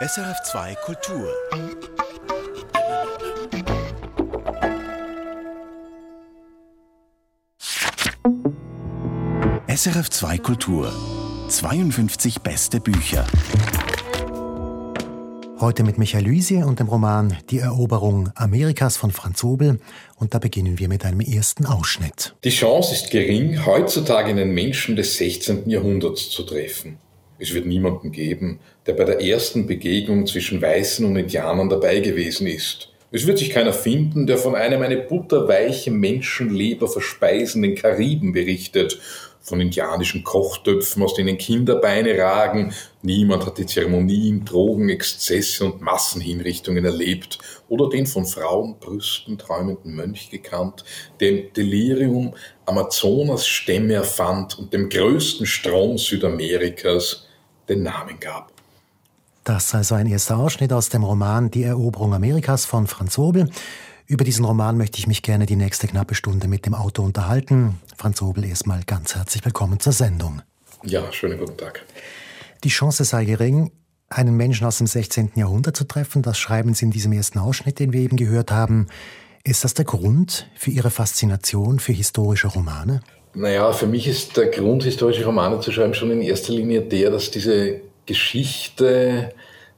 SRF2 Kultur. SRF2 Kultur. 52 beste Bücher. Heute mit Michael Luisier und dem Roman Die Eroberung Amerikas von Franz Hobel. Und da beginnen wir mit einem ersten Ausschnitt. Die Chance ist gering, heutzutage einen Menschen des 16. Jahrhunderts zu treffen. Es wird niemanden geben, der bei der ersten Begegnung zwischen Weißen und Indianern dabei gewesen ist. Es wird sich keiner finden, der von einem eine butterweiche Menschenleber verspeisenden Kariben berichtet, von indianischen Kochtöpfen, aus denen Kinderbeine ragen. Niemand hat die Zeremonien, Drogen, Exzesse und Massenhinrichtungen erlebt oder den von Frauenbrüsten träumenden Mönch gekannt, der im Delirium Amazonas-Stämme erfand und dem größten Strom Südamerikas den Namen gab. Das also ein erster Ausschnitt aus dem Roman Die Eroberung Amerikas von Franz Hobel. Über diesen Roman möchte ich mich gerne die nächste knappe Stunde mit dem Autor unterhalten. Franz Hobel, erstmal ganz herzlich willkommen zur Sendung. Ja, schönen guten Tag. Die Chance sei gering, einen Menschen aus dem 16. Jahrhundert zu treffen. Das schreiben Sie in diesem ersten Ausschnitt, den wir eben gehört haben. Ist das der Grund für Ihre Faszination für historische Romane? Naja, für mich ist der Grund, historische Romane zu schreiben, schon in erster Linie der, dass diese Geschichte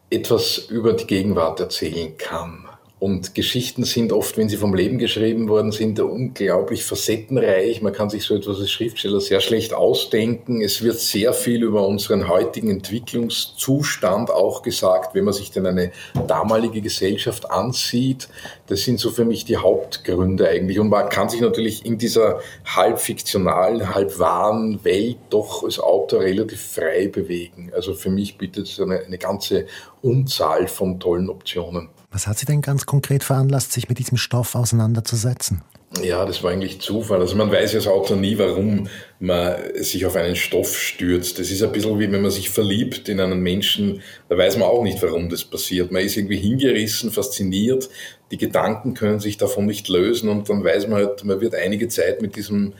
etwas über die Gegenwart erzählen kann. Und Geschichten sind oft, wenn sie vom Leben geschrieben worden sind, unglaublich facettenreich. Man kann sich so etwas als Schriftsteller sehr schlecht ausdenken. Es wird sehr viel über unseren heutigen Entwicklungszustand auch gesagt, wenn man sich denn eine damalige Gesellschaft ansieht. Das sind so für mich die Hauptgründe eigentlich. Und man kann sich natürlich in dieser halb fiktionalen, halb wahren Welt doch als Autor relativ frei bewegen. Also für mich bietet es eine, eine ganze Unzahl von tollen Optionen. Was hat Sie denn ganz konkret veranlasst, sich mit diesem Stoff auseinanderzusetzen? Ja, das war eigentlich Zufall. Also man weiß ja als Autor nie, warum man sich auf einen Stoff stürzt. Das ist ein bisschen wie wenn man sich verliebt in einen Menschen, da weiß man auch nicht, warum das passiert. Man ist irgendwie hingerissen, fasziniert, die Gedanken können sich davon nicht lösen und dann weiß man halt, man wird einige Zeit mit diesem,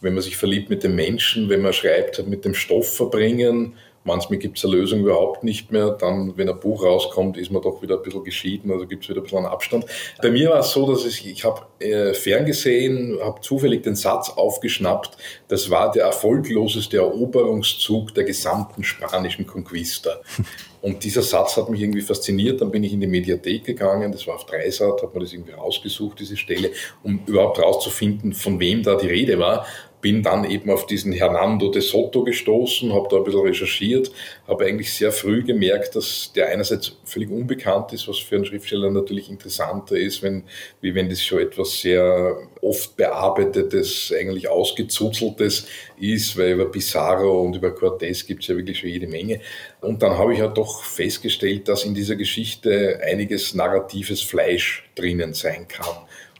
wenn man sich verliebt mit dem Menschen, wenn man schreibt, mit dem Stoff verbringen Manchmal gibt es eine Lösung überhaupt nicht mehr. Dann, wenn ein Buch rauskommt, ist man doch wieder ein bisschen geschieden, also gibt es wieder ein bisschen einen Abstand. Bei mir war es so, dass ich, ich habe äh, ferngesehen, habe zufällig den Satz aufgeschnappt, das war der erfolgloseste Eroberungszug der gesamten spanischen Conquista. Und dieser Satz hat mich irgendwie fasziniert. Dann bin ich in die Mediathek gegangen, das war auf Dreisat, habe mir das irgendwie rausgesucht, diese Stelle, um überhaupt rauszufinden, von wem da die Rede war bin dann eben auf diesen Hernando de Soto gestoßen, habe da ein bisschen recherchiert, habe eigentlich sehr früh gemerkt, dass der einerseits völlig unbekannt ist, was für einen Schriftsteller natürlich interessanter ist, wenn, wie wenn das schon etwas sehr oft bearbeitetes, eigentlich ausgezuzeltes ist, weil über Pizarro und über Cortés gibt es ja wirklich schon jede Menge. Und dann habe ich ja doch festgestellt, dass in dieser Geschichte einiges narratives Fleisch drinnen sein kann.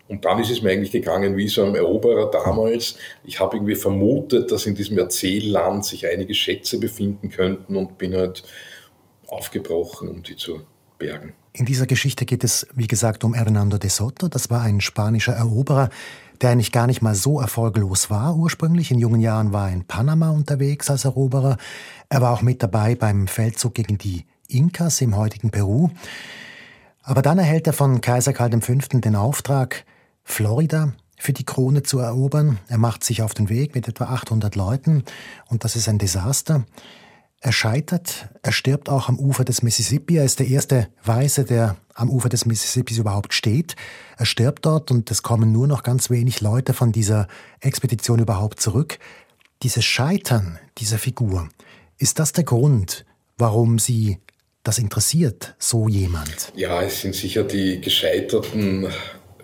Und dann ist es mir eigentlich gegangen wie so ein Eroberer damals. Ich habe irgendwie vermutet, dass in diesem Erzählland sich einige Schätze befinden könnten und bin halt aufgebrochen, um die zu bergen. In dieser Geschichte geht es, wie gesagt, um Hernando de Soto. Das war ein spanischer Eroberer, der eigentlich gar nicht mal so erfolglos war ursprünglich. In jungen Jahren war er in Panama unterwegs als Eroberer. Er war auch mit dabei beim Feldzug gegen die Inkas im heutigen Peru. Aber dann erhält er von Kaiser Karl V. den Auftrag, Florida für die Krone zu erobern. Er macht sich auf den Weg mit etwa 800 Leuten und das ist ein Desaster. Er scheitert, er stirbt auch am Ufer des Mississippi. Er ist der erste Weiße, der am Ufer des Mississippis überhaupt steht. Er stirbt dort und es kommen nur noch ganz wenig Leute von dieser Expedition überhaupt zurück. Dieses Scheitern dieser Figur, ist das der Grund, warum Sie das interessiert, so jemand? Ja, es sind sicher die gescheiterten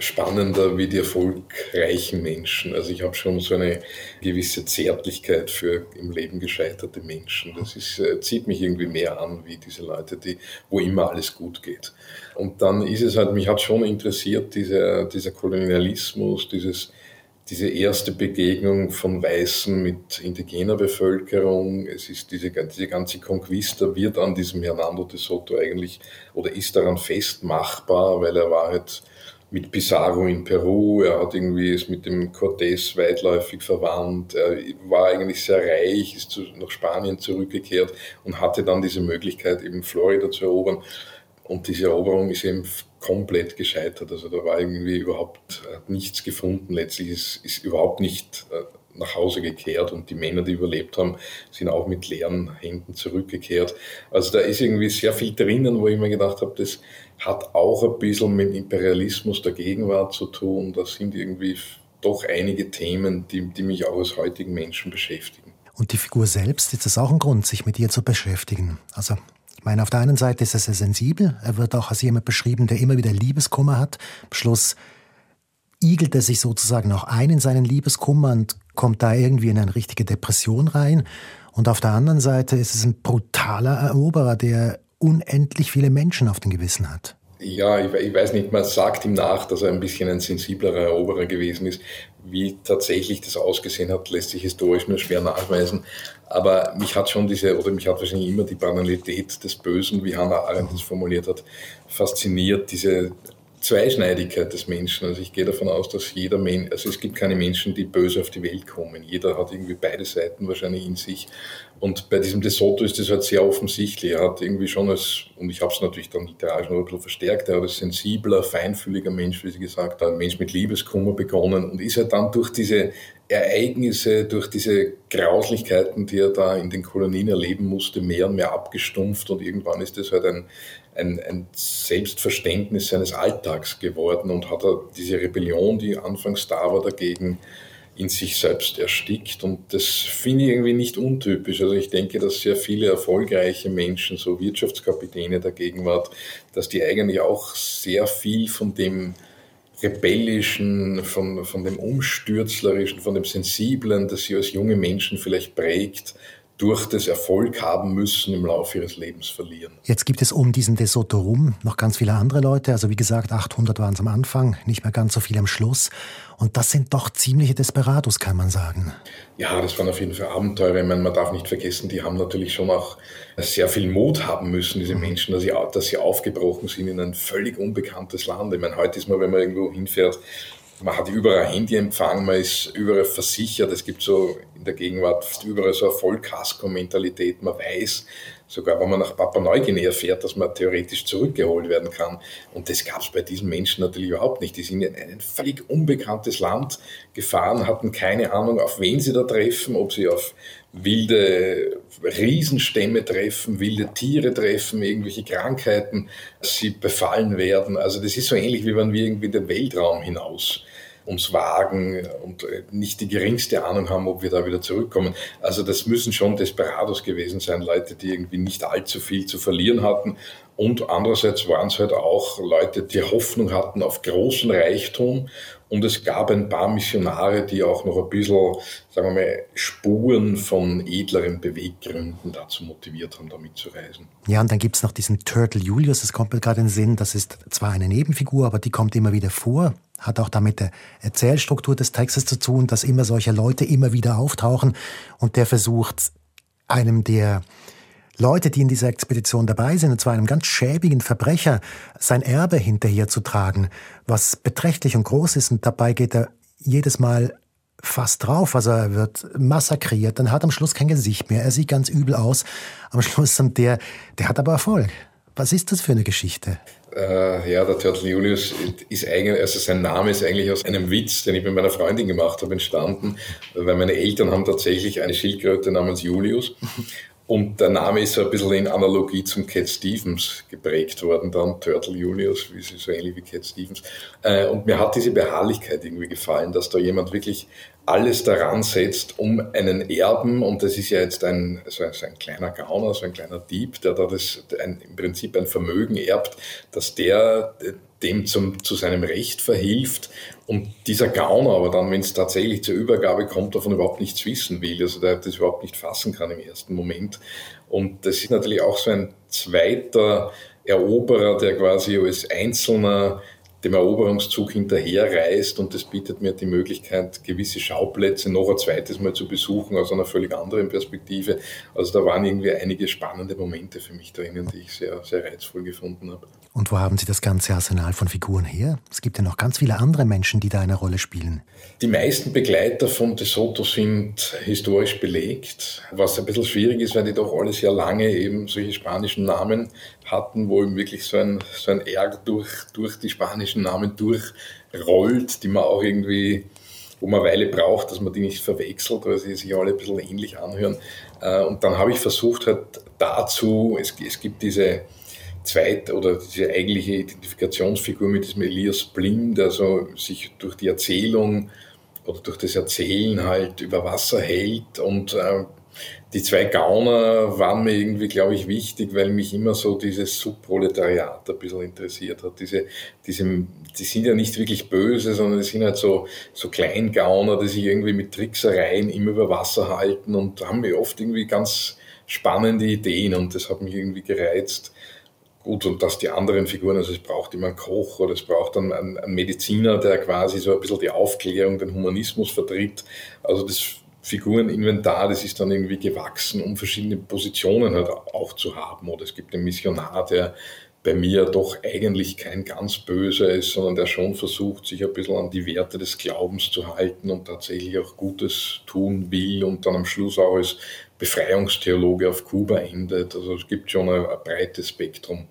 spannender wie die erfolgreichen Menschen. Also ich habe schon so eine gewisse Zärtlichkeit für im Leben gescheiterte Menschen. Das ist, äh, zieht mich irgendwie mehr an wie diese Leute, die, wo immer alles gut geht. Und dann ist es halt, mich hat schon interessiert, dieser, dieser Kolonialismus, dieses, diese erste Begegnung von Weißen mit indigener Bevölkerung, es ist diese, diese ganze Conquista wird an diesem Hernando de Soto eigentlich oder ist daran festmachbar, weil er war halt mit Pizarro in Peru, er hat irgendwie es mit dem Cortés weitläufig verwandt, er war eigentlich sehr reich, ist zu, nach Spanien zurückgekehrt und hatte dann diese Möglichkeit, eben Florida zu erobern. Und diese Eroberung ist eben komplett gescheitert. Also da war irgendwie überhaupt hat nichts gefunden. Letztlich ist, ist überhaupt nicht äh, nach Hause gekehrt und die Männer, die überlebt haben, sind auch mit leeren Händen zurückgekehrt. Also da ist irgendwie sehr viel drinnen, wo ich mir gedacht habe, das hat auch ein bisschen mit Imperialismus der Gegenwart zu tun. Das sind irgendwie doch einige Themen, die, die mich auch als heutigen Menschen beschäftigen. Und die Figur selbst, ist das auch ein Grund, sich mit ihr zu beschäftigen? Also ich meine, auf der einen Seite ist er sehr sensibel. Er wird auch als jemand beschrieben, der immer wieder Liebeskummer hat. Am Schluss igelt er sich sozusagen auch ein in seinen Liebeskummer und kommt da irgendwie in eine richtige Depression rein. Und auf der anderen Seite ist es ein brutaler Eroberer, der unendlich viele Menschen auf dem Gewissen hat. Ja, ich, ich, weiß nicht, man sagt ihm nach, dass er ein bisschen ein sensiblerer Eroberer gewesen ist. Wie tatsächlich das ausgesehen hat, lässt sich historisch nur schwer nachweisen. Aber mich hat schon diese, oder mich hat wahrscheinlich immer die Banalität des Bösen, wie Hannah Arendt das formuliert hat, fasziniert. Diese Zweischneidigkeit des Menschen. Also ich gehe davon aus, dass jeder Mensch, also es gibt keine Menschen, die böse auf die Welt kommen. Jeder hat irgendwie beide Seiten wahrscheinlich in sich. Und bei diesem De Soto ist das halt sehr offensichtlich. Er hat irgendwie schon als, und ich habe es natürlich dann literarisch noch ein bisschen verstärkt, er hat als sensibler, feinfühliger Mensch, wie Sie gesagt haben, Mensch mit Liebeskummer begonnen und ist halt dann durch diese Ereignisse, durch diese Grauslichkeiten, die er da in den Kolonien erleben musste, mehr und mehr abgestumpft und irgendwann ist das halt ein, ein, ein Selbstverständnis seines Alltags geworden und hat er diese Rebellion, die anfangs da war, dagegen in sich selbst erstickt. Und das finde ich irgendwie nicht untypisch. Also ich denke, dass sehr viele erfolgreiche Menschen, so Wirtschaftskapitäne der Gegenwart, dass die eigentlich auch sehr viel von dem Rebellischen, von, von dem Umstürzlerischen, von dem Sensiblen, das sie als junge Menschen vielleicht prägt, durch das Erfolg haben müssen im Laufe ihres Lebens verlieren. Jetzt gibt es um diesen De Soto rum noch ganz viele andere Leute. Also wie gesagt, 800 waren es am Anfang, nicht mehr ganz so viel am Schluss. Und das sind doch ziemliche Desperados, kann man sagen. Ja, das waren auf jeden Fall Abenteuer. Ich meine, man darf nicht vergessen, die haben natürlich schon auch sehr viel Mut haben müssen, diese Menschen, dass sie, dass sie aufgebrochen sind in ein völlig unbekanntes Land. Ich meine, heute ist man, wenn man irgendwo hinfährt, man hat überall Handyempfang, man ist überall versichert. Es gibt so in der Gegenwart überall so eine Vollkasko-Mentalität. Man weiß, sogar wenn man nach Papua Neuguinea fährt, dass man theoretisch zurückgeholt werden kann. Und das gab es bei diesen Menschen natürlich überhaupt nicht. Die sind in ein völlig unbekanntes Land gefahren, hatten keine Ahnung, auf wen sie da treffen, ob sie auf wilde Riesenstämme treffen, wilde Tiere treffen, irgendwelche Krankheiten, sie befallen werden. Also das ist so ähnlich, wie wenn wir irgendwie den Weltraum hinaus uns wagen und äh, nicht die geringste Ahnung haben, ob wir da wieder zurückkommen. Also das müssen schon Desperados gewesen sein, Leute, die irgendwie nicht allzu viel zu verlieren hatten. Und andererseits waren es halt auch Leute, die Hoffnung hatten auf großen Reichtum. Und es gab ein paar Missionare, die auch noch ein bisschen, sagen wir mal, Spuren von edleren Beweggründen dazu motiviert haben, damit zu reisen. Ja, und dann gibt es noch diesen Turtle Julius, das kommt mir gerade in den Sinn. Das ist zwar eine Nebenfigur, aber die kommt immer wieder vor hat auch damit der Erzählstruktur des Textes zu tun, dass immer solche Leute immer wieder auftauchen und der versucht, einem der Leute, die in dieser Expedition dabei sind, und zwar einem ganz schäbigen Verbrecher, sein Erbe hinterherzutragen, was beträchtlich und groß ist. Und dabei geht er jedes Mal fast drauf. Also er wird massakriert, dann hat am Schluss kein Gesicht mehr, er sieht ganz übel aus. Am Schluss und der, der hat aber Erfolg. Was ist das für eine Geschichte? Äh, ja, der Turtle Julius ist eigentlich, also sein Name ist eigentlich aus einem Witz, den ich mit meiner Freundin gemacht habe, entstanden, weil meine Eltern haben tatsächlich eine Schildkröte namens Julius. Und der Name ist so ein bisschen in Analogie zum Cat Stevens geprägt worden, dann Turtle Julius, wie sie so ähnlich wie Cat Stevens. Äh, und mir hat diese Beharrlichkeit irgendwie gefallen, dass da jemand wirklich alles daran setzt, um einen Erben, und das ist ja jetzt ein, also ein kleiner Gauner, so ein kleiner Dieb, der da das, ein, im Prinzip ein Vermögen erbt, dass der dem zum, zu seinem Recht verhilft und dieser Gauner aber dann, wenn es tatsächlich zur Übergabe kommt, davon überhaupt nichts wissen will, also der das überhaupt nicht fassen kann im ersten Moment. Und das ist natürlich auch so ein zweiter Eroberer, der quasi als Einzelner dem Eroberungszug hinterherreist und das bietet mir die Möglichkeit, gewisse Schauplätze noch ein zweites Mal zu besuchen aus einer völlig anderen Perspektive. Also da waren irgendwie einige spannende Momente für mich drinnen, die ich sehr, sehr reizvoll gefunden habe. Und wo haben Sie das ganze Arsenal von Figuren her? Es gibt ja noch ganz viele andere Menschen, die da eine Rolle spielen. Die meisten Begleiter von De Soto sind historisch belegt, was ein bisschen schwierig ist, weil die doch alle sehr lange eben solche spanischen Namen hatten, wo eben wirklich so ein, so ein Ärger durch, durch die spanischen Namen durchrollt, die man auch irgendwie wo man eine Weile braucht, dass man die nicht verwechselt, weil sie sich alle ein bisschen ähnlich anhören. Äh, und dann habe ich versucht, halt dazu, es, es gibt diese zweit oder diese eigentliche Identifikationsfigur mit diesem Elias Blind, der so sich durch die Erzählung oder durch das Erzählen halt über Wasser hält und äh, die zwei Gauner waren mir irgendwie, glaube ich, wichtig, weil mich immer so dieses Subproletariat ein bisschen interessiert hat. Diese, diese, die sind ja nicht wirklich böse, sondern die sind halt so, so Kleingauner, die sich irgendwie mit Tricksereien immer über Wasser halten und haben mir oft irgendwie ganz spannende Ideen und das hat mich irgendwie gereizt. Gut, und dass die anderen Figuren, also es braucht immer einen Koch oder es braucht einen, einen Mediziner, der quasi so ein bisschen die Aufklärung, den Humanismus vertritt. Also das Figureninventar, das ist dann irgendwie gewachsen, um verschiedene Positionen halt auch zu haben. Oder es gibt einen Missionar, der bei mir doch eigentlich kein ganz böser ist, sondern der schon versucht, sich ein bisschen an die Werte des Glaubens zu halten und tatsächlich auch Gutes tun will und dann am Schluss auch als Befreiungstheologe auf Kuba endet. Also es gibt schon ein, ein breites Spektrum.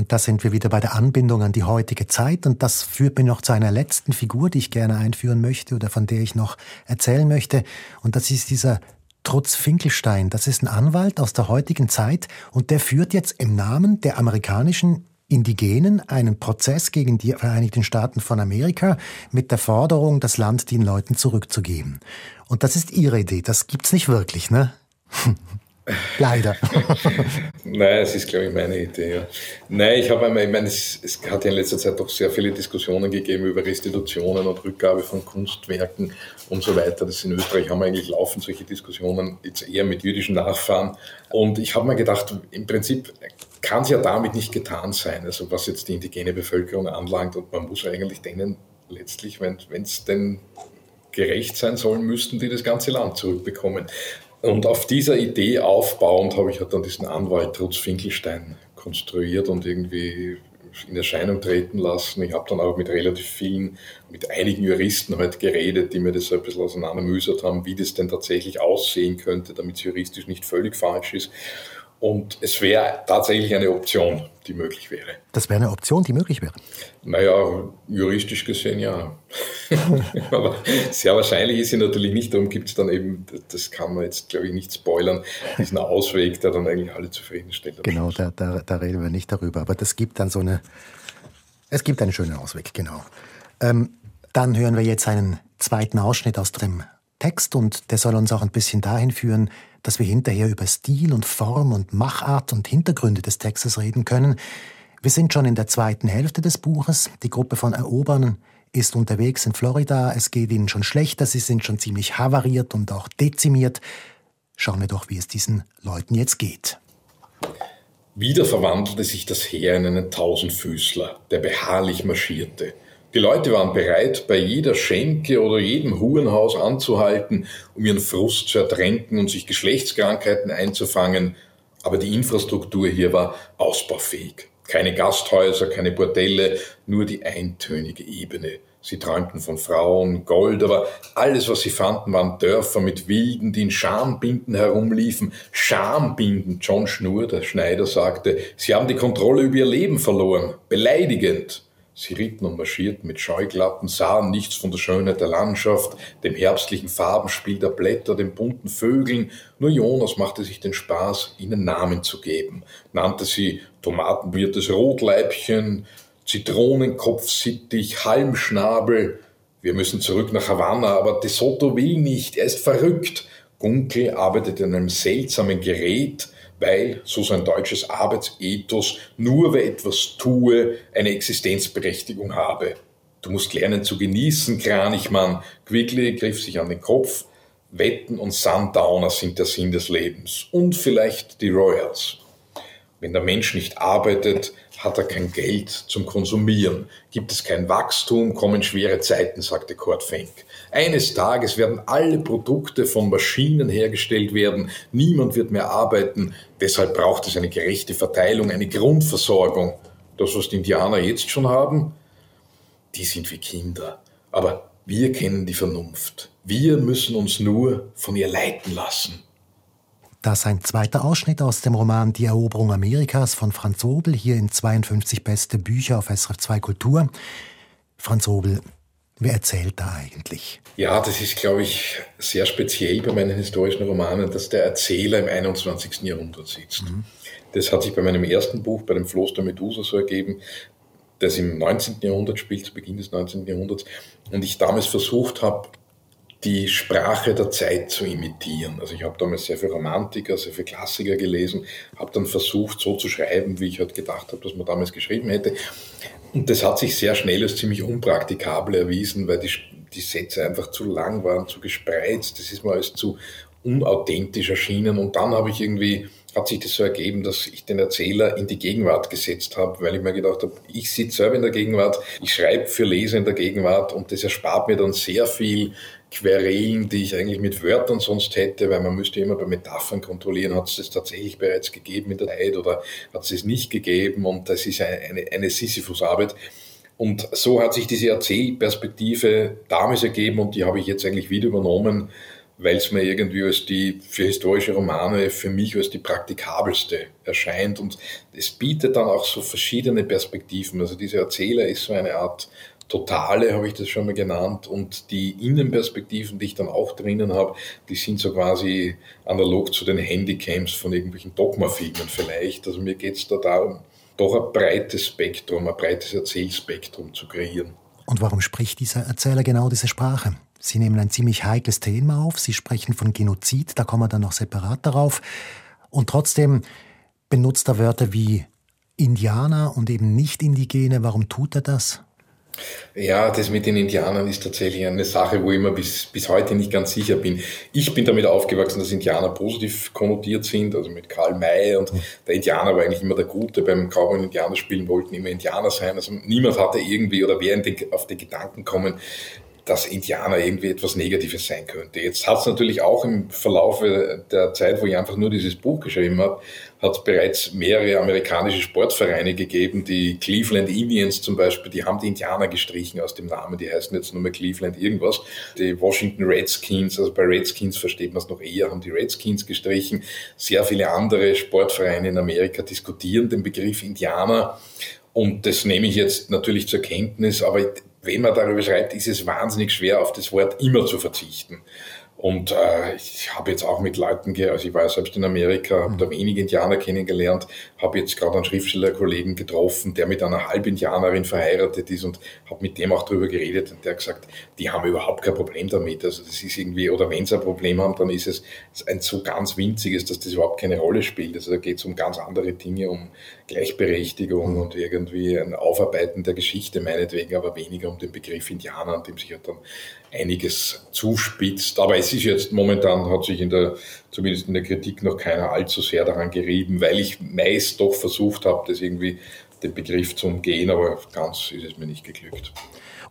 Und da sind wir wieder bei der Anbindung an die heutige Zeit. Und das führt mich noch zu einer letzten Figur, die ich gerne einführen möchte oder von der ich noch erzählen möchte. Und das ist dieser Trutz Finkelstein. Das ist ein Anwalt aus der heutigen Zeit und der führt jetzt im Namen der amerikanischen Indigenen einen Prozess gegen die Vereinigten Staaten von Amerika mit der Forderung, das Land den Leuten zurückzugeben. Und das ist ihre Idee. Das gibt's nicht wirklich, ne? Leider. Nein, es ist, glaube ich, meine Idee. Ja. Nein, ich habe einmal, ich meine, es, es, hat ja in letzter Zeit doch sehr viele Diskussionen gegeben über Restitutionen und Rückgabe von Kunstwerken und so weiter. Das in Österreich haben wir eigentlich laufend solche Diskussionen, jetzt eher mit jüdischen Nachfahren. Und ich habe mir gedacht, im Prinzip kann es ja damit nicht getan sein, also was jetzt die indigene Bevölkerung anlangt. Und man muss eigentlich denen letztlich, wenn es denn gerecht sein soll, müssten die das ganze Land zurückbekommen. Und auf dieser Idee aufbauend habe ich halt dann diesen Anwalt Trutz Finkelstein konstruiert und irgendwie in Erscheinung treten lassen. Ich habe dann auch mit relativ vielen, mit einigen Juristen halt geredet, die mir das ein bisschen auseinandermüsert haben, wie das denn tatsächlich aussehen könnte, damit es juristisch nicht völlig falsch ist. Und es wäre tatsächlich eine Option, die möglich wäre. Das wäre eine Option, die möglich wäre? Naja, juristisch gesehen ja. Aber sehr wahrscheinlich ist sie natürlich nicht. Darum gibt es dann eben, das kann man jetzt, glaube ich, nicht spoilern, diesen Ausweg, der dann eigentlich alle zufriedenstellt. Genau, da, da, da, reden wir nicht darüber. Aber das gibt dann so eine, es gibt einen schönen Ausweg, genau. Ähm, dann hören wir jetzt einen zweiten Ausschnitt aus dem Text und der soll uns auch ein bisschen dahin führen, dass wir hinterher über Stil und Form und Machart und Hintergründe des Textes reden können. Wir sind schon in der zweiten Hälfte des Buches. Die Gruppe von Erobern ist unterwegs in Florida. Es geht ihnen schon schlechter. Sie sind schon ziemlich havariert und auch dezimiert. Schauen wir doch, wie es diesen Leuten jetzt geht. Wieder verwandelte sich das Heer in einen Tausendfüßler, der beharrlich marschierte. Die Leute waren bereit, bei jeder Schenke oder jedem Hurenhaus anzuhalten, um ihren Frust zu ertränken und sich Geschlechtskrankheiten einzufangen, aber die Infrastruktur hier war ausbaufähig. Keine Gasthäuser, keine Bordelle, nur die eintönige Ebene. Sie träumten von Frauen, Gold, aber alles, was sie fanden, waren Dörfer mit Wilden, die in Schambinden herumliefen. Schambinden, John Schnur, der Schneider, sagte, sie haben die Kontrolle über ihr Leben verloren. Beleidigend. Sie ritten und marschierten mit Scheuklappen, sahen nichts von der Schönheit der Landschaft, dem herbstlichen Farbenspiel der Blätter, den bunten Vögeln. Nur Jonas machte sich den Spaß, ihnen Namen zu geben, nannte sie Tomatenwirtes Rotleibchen, Zitronenkopfsittich, Halmschnabel. Wir müssen zurück nach Havanna, aber De Soto will nicht, er ist verrückt. Gunkel arbeitet in einem seltsamen Gerät, weil, so sein deutsches Arbeitsethos, nur wer etwas tue, eine Existenzberechtigung habe. Du musst lernen zu genießen, Kranichmann. Quigley griff sich an den Kopf. Wetten und Sundowner sind der Sinn des Lebens. Und vielleicht die Royals. Wenn der Mensch nicht arbeitet, hat er kein Geld zum Konsumieren. Gibt es kein Wachstum, kommen schwere Zeiten, sagte Kurt Fenk. Eines Tages werden alle Produkte von Maschinen hergestellt werden. Niemand wird mehr arbeiten. Deshalb braucht es eine gerechte Verteilung, eine Grundversorgung. Das, was die Indianer jetzt schon haben, die sind wie Kinder. Aber wir kennen die Vernunft. Wir müssen uns nur von ihr leiten lassen. Das ein zweiter Ausschnitt aus dem Roman Die Eroberung Amerikas von Franz Obel, hier in 52 beste Bücher auf SRF 2 Kultur. Franz Obel, wer erzählt da eigentlich? Ja, das ist, glaube ich, sehr speziell bei meinen historischen Romanen, dass der Erzähler im 21. Jahrhundert sitzt. Mhm. Das hat sich bei meinem ersten Buch, bei dem Floß der Medusa, so ergeben, das im 19. Jahrhundert spielt, zu Beginn des 19. Jahrhunderts, und ich damals versucht habe, die Sprache der Zeit zu imitieren. Also ich habe damals sehr viel Romantiker, sehr viel Klassiker gelesen, habe dann versucht, so zu schreiben, wie ich halt gedacht habe, dass man damals geschrieben hätte. Und das hat sich sehr schnell als ziemlich unpraktikabel erwiesen, weil die, die Sätze einfach zu lang waren, zu gespreizt. Das ist mir alles zu unauthentisch erschienen. Und dann habe ich irgendwie hat sich das so ergeben, dass ich den Erzähler in die Gegenwart gesetzt habe, weil ich mir gedacht habe, ich sitze selber in der Gegenwart, ich schreibe für Leser in der Gegenwart und das erspart mir dann sehr viel Querelen, die ich eigentlich mit Wörtern sonst hätte, weil man müsste immer bei Metaphern kontrollieren, hat es das tatsächlich bereits gegeben in der Zeit oder hat es es nicht gegeben und das ist eine, eine, eine Sisyphus-Arbeit. Und so hat sich diese Erzählperspektive damals ergeben und die habe ich jetzt eigentlich wieder übernommen weil es mir irgendwie als die, für historische Romane für mich als die praktikabelste erscheint. Und es bietet dann auch so verschiedene Perspektiven. Also dieser Erzähler ist so eine Art Totale, habe ich das schon mal genannt. Und die Innenperspektiven, die ich dann auch drinnen habe, die sind so quasi analog zu den Handycams von irgendwelchen Dogma-Filmen vielleicht. Also mir geht es da darum, doch ein breites Spektrum, ein breites Erzählspektrum zu kreieren. Und warum spricht dieser Erzähler genau diese Sprache? Sie nehmen ein ziemlich heikles Thema auf. Sie sprechen von Genozid, da kommen wir dann noch separat darauf. Und trotzdem benutzt er Wörter wie Indianer und eben nicht Indigene. Warum tut er das? Ja, das mit den Indianern ist tatsächlich eine Sache, wo ich mir bis, bis heute nicht ganz sicher bin. Ich bin damit aufgewachsen, dass Indianer positiv konnotiert sind, also mit Karl May und mhm. der Indianer war eigentlich immer der Gute. Beim Cowboy und Indianer spielen wollten immer Indianer sein. Also niemand hatte irgendwie oder wäre auf den Gedanken kommen, dass Indianer irgendwie etwas Negatives sein könnte. Jetzt hat es natürlich auch im Verlauf der Zeit, wo ich einfach nur dieses Buch geschrieben habe, hat es bereits mehrere amerikanische Sportvereine gegeben, die Cleveland Indians zum Beispiel, die haben die Indianer gestrichen aus dem Namen, die heißen jetzt nur mehr Cleveland irgendwas. Die Washington Redskins, also bei Redskins versteht man es noch eher, haben die Redskins gestrichen. Sehr viele andere Sportvereine in Amerika diskutieren den Begriff Indianer. Und das nehme ich jetzt natürlich zur Kenntnis, aber wenn man darüber schreibt, ist es wahnsinnig schwer, auf das Wort immer zu verzichten. Und äh, ich habe jetzt auch mit Leuten, also ich war ja selbst in Amerika, habe da wenige Indianer kennengelernt, habe jetzt gerade einen Schriftstellerkollegen getroffen, der mit einer Halbindianerin verheiratet ist und habe mit dem auch darüber geredet und der hat gesagt, die haben überhaupt kein Problem damit. Also das ist irgendwie, oder wenn sie ein Problem haben, dann ist es ein so ganz winziges, dass das überhaupt keine Rolle spielt. Also da geht es um ganz andere Dinge, um Gleichberechtigung und irgendwie ein Aufarbeiten der Geschichte meinetwegen, aber weniger um den Begriff Indianer, an dem sich ja dann einiges zuspitzt. Aber es ist jetzt momentan, hat sich in der, zumindest in der Kritik noch keiner allzu sehr daran gerieben, weil ich meist doch versucht habe, das irgendwie den Begriff zu umgehen, aber ganz ist es mir nicht geglückt.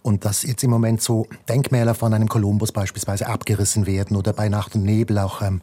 Und dass jetzt im Moment so Denkmäler von einem Kolumbus beispielsweise abgerissen werden oder bei Nacht und Nebel auch ähm,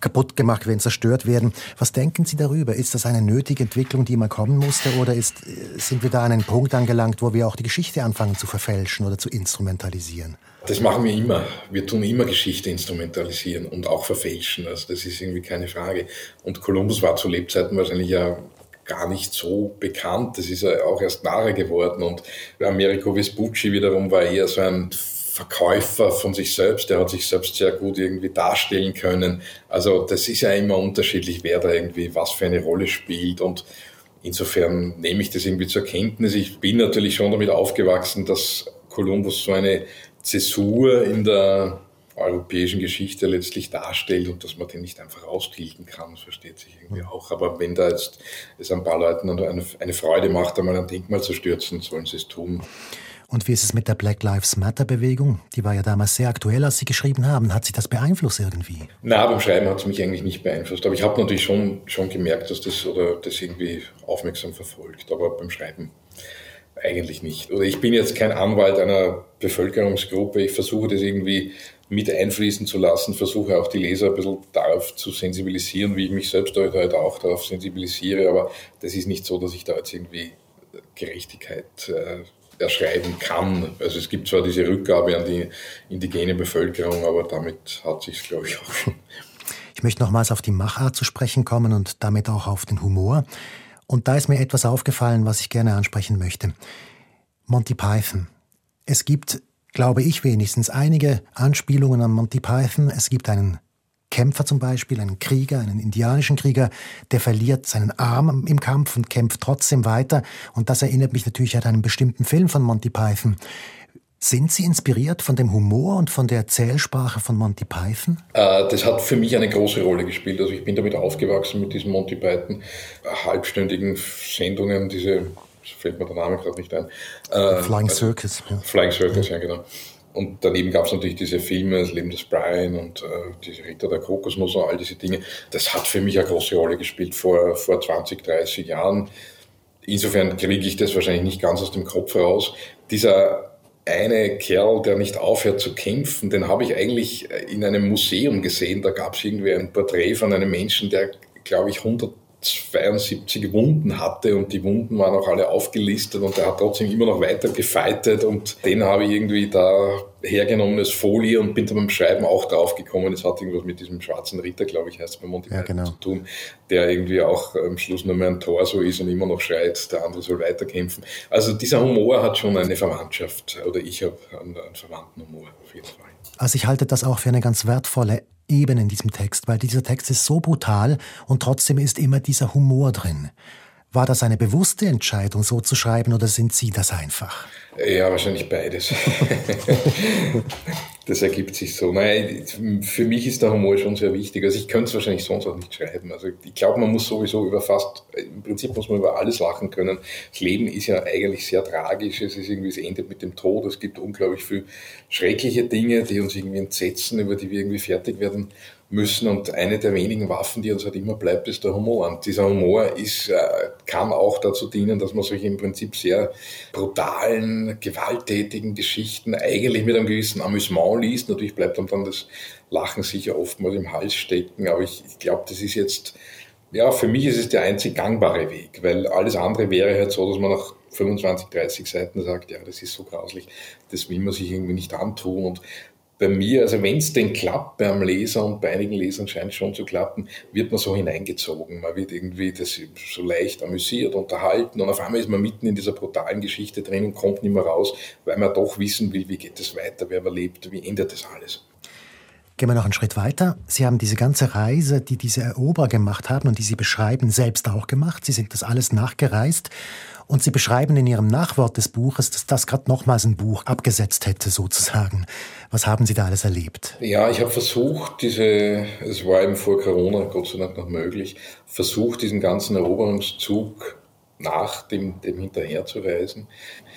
kaputt gemacht werden, zerstört werden. Was denken Sie darüber? Ist das eine nötige Entwicklung, die mal kommen musste, oder ist, äh, sind wir da an einen Punkt angelangt, wo wir auch die Geschichte anfangen zu verfälschen oder zu instrumentalisieren? Das machen wir immer. Wir tun immer Geschichte instrumentalisieren und auch verfälschen. Also das ist irgendwie keine Frage. Und Kolumbus war zu Lebzeiten wahrscheinlich ja gar nicht so bekannt. Das ist ja auch erst nahe geworden. Und Americo Vespucci wiederum war eher so ein Verkäufer von sich selbst. Der hat sich selbst sehr gut irgendwie darstellen können. Also das ist ja immer unterschiedlich, wer da irgendwie was für eine Rolle spielt. Und insofern nehme ich das irgendwie zur Kenntnis. Ich bin natürlich schon damit aufgewachsen, dass Kolumbus so eine Zäsur in der europäischen Geschichte letztlich darstellt und dass man den nicht einfach austilgen kann, das versteht sich irgendwie auch. Aber wenn da jetzt es ein paar Leuten eine Freude macht, einmal ein Denkmal zu stürzen, sollen sie es tun. Und wie ist es mit der Black Lives Matter Bewegung? Die war ja damals sehr aktuell, als Sie geschrieben haben. Hat Sie das beeinflusst irgendwie? Na, beim Schreiben hat es mich eigentlich nicht beeinflusst. Aber ich habe natürlich schon, schon gemerkt, dass das oder das irgendwie aufmerksam verfolgt. Aber beim Schreiben eigentlich nicht. Oder ich bin jetzt kein Anwalt einer Bevölkerungsgruppe. Ich versuche das irgendwie mit einfließen zu lassen, versuche auch die Leser ein bisschen darauf zu sensibilisieren, wie ich mich selbst heute auch darauf sensibilisiere. Aber das ist nicht so, dass ich da jetzt irgendwie Gerechtigkeit äh, erschreiben kann. Also es gibt zwar diese Rückgabe an die indigene Bevölkerung, aber damit hat sich glaube ich auch schon. Ich möchte nochmals auf die Machart zu sprechen kommen und damit auch auf den Humor. Und da ist mir etwas aufgefallen, was ich gerne ansprechen möchte. Monty Python. Es gibt, glaube ich wenigstens, einige Anspielungen an Monty Python. Es gibt einen Kämpfer zum Beispiel, einen Krieger, einen indianischen Krieger, der verliert seinen Arm im Kampf und kämpft trotzdem weiter. Und das erinnert mich natürlich an einen bestimmten Film von Monty Python. Sind Sie inspiriert von dem Humor und von der Erzählsprache von Monty Python? Äh, das hat für mich eine große Rolle gespielt. Also ich bin damit aufgewachsen mit diesen Monty Python halbstündigen Sendungen, diese fällt mir der Name gerade nicht ein. Flying also, Circus. Ja. Flying Circus, ja genau. Und daneben gab es natürlich diese Filme, das Leben des Brian und äh, diese Ritter der Kokosnuss und all diese Dinge. Das hat für mich eine große Rolle gespielt vor, vor 20, 30 Jahren. Insofern kriege ich das wahrscheinlich nicht ganz aus dem Kopf heraus. Dieser eine Kerl, der nicht aufhört zu kämpfen, den habe ich eigentlich in einem Museum gesehen. Da gab es irgendwie ein Porträt von einem Menschen, der, glaube ich, 100 72 Wunden hatte und die Wunden waren auch alle aufgelistet und er hat trotzdem immer noch weiter gefeitet und den habe ich irgendwie da hergenommen als Folie und bin dann beim Schreiben auch draufgekommen. Es hat irgendwas mit diesem schwarzen Ritter, glaube ich, heißt es bei Monty ja, genau. zu tun, der irgendwie auch am Schluss nur mehr ein Torso ist und immer noch schreit, der andere soll weiterkämpfen. Also dieser Humor hat schon eine Verwandtschaft oder ich habe einen, einen verwandten Humor auf jeden Fall. Also ich halte das auch für eine ganz wertvolle Ebene in diesem Text, weil dieser Text ist so brutal und trotzdem ist immer dieser Humor drin. War das eine bewusste Entscheidung, so zu schreiben, oder sind Sie das einfach? Ja, wahrscheinlich beides. das ergibt sich so. Nein, für mich ist der Humor schon sehr wichtig. Also ich könnte es wahrscheinlich sonst auch nicht schreiben. Also ich glaube, man muss sowieso über fast, im Prinzip muss man über alles lachen können. Das Leben ist ja eigentlich sehr tragisch. Es ist irgendwie, es endet mit dem Tod. Es gibt unglaublich viele schreckliche Dinge, die uns irgendwie entsetzen, über die wir irgendwie fertig werden müssen. Und eine der wenigen Waffen, die uns halt immer bleibt, ist der Humor. Und dieser Humor ist, äh, kann auch dazu dienen, dass man solche im Prinzip sehr brutalen, gewalttätigen Geschichten eigentlich mit einem gewissen Amüsement liest. Natürlich bleibt dann, dann das Lachen sicher oftmals im Hals stecken, aber ich, ich glaube, das ist jetzt, ja, für mich ist es der einzig gangbare Weg, weil alles andere wäre halt so, dass man nach 25, 30 Seiten sagt, ja, das ist so grauslich, das will man sich irgendwie nicht antun. Und bei mir, also wenn es denn klappt beim Leser und bei einigen Lesern scheint schon zu klappen, wird man so hineingezogen. Man wird irgendwie das so leicht amüsiert, unterhalten und auf einmal ist man mitten in dieser brutalen Geschichte drin und kommt nicht mehr raus, weil man doch wissen will, wie geht es weiter, wer überlebt, wie endet das alles. Gehen wir noch einen Schritt weiter. Sie haben diese ganze Reise, die diese Eroberer gemacht haben und die Sie beschreiben, selbst auch gemacht. Sie sind das alles nachgereist. Und Sie beschreiben in Ihrem Nachwort des Buches, dass das gerade nochmals ein Buch abgesetzt hätte, sozusagen. Was haben Sie da alles erlebt? Ja, ich habe versucht, diese, es war eben vor Corona, Gott sei Dank noch möglich, versucht, diesen ganzen Eroberungszug nach dem, dem hinterher zu reisen.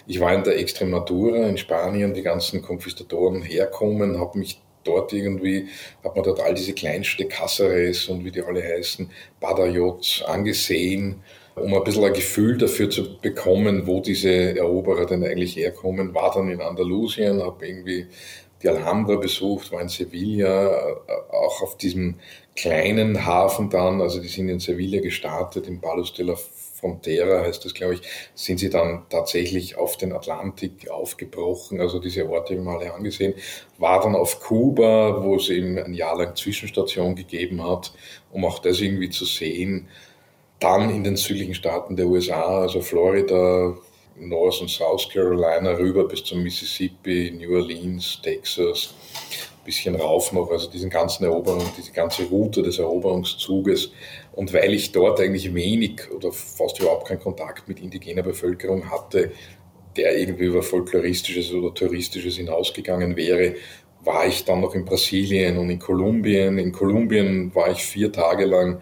Ich war in der Extremadura in Spanien, die ganzen Konquistadoren herkommen, habe mich dort irgendwie, habe man dort all diese Kleinstädte, Cáceres und wie die alle heißen, Badajoz angesehen um ein bisschen ein Gefühl dafür zu bekommen, wo diese Eroberer denn eigentlich herkommen, war dann in Andalusien, habe irgendwie die Alhambra besucht, war in Sevilla, äh, auch auf diesem kleinen Hafen dann, also die sind in Sevilla gestartet, im Palos de la Frontera heißt das, glaube ich, sind sie dann tatsächlich auf den Atlantik aufgebrochen, also diese Orte alle angesehen, war dann auf Kuba, wo es eben ein Jahr lang Zwischenstation gegeben hat, um auch das irgendwie zu sehen, dann in den südlichen Staaten der USA, also Florida, North und South Carolina rüber bis zum Mississippi, New Orleans, Texas, bisschen rauf noch, also diesen ganzen Eroberung, diese ganze Route des Eroberungszuges. Und weil ich dort eigentlich wenig oder fast überhaupt keinen Kontakt mit indigener Bevölkerung hatte, der irgendwie über folkloristisches oder touristisches hinausgegangen wäre, war ich dann noch in Brasilien und in Kolumbien. In Kolumbien war ich vier Tage lang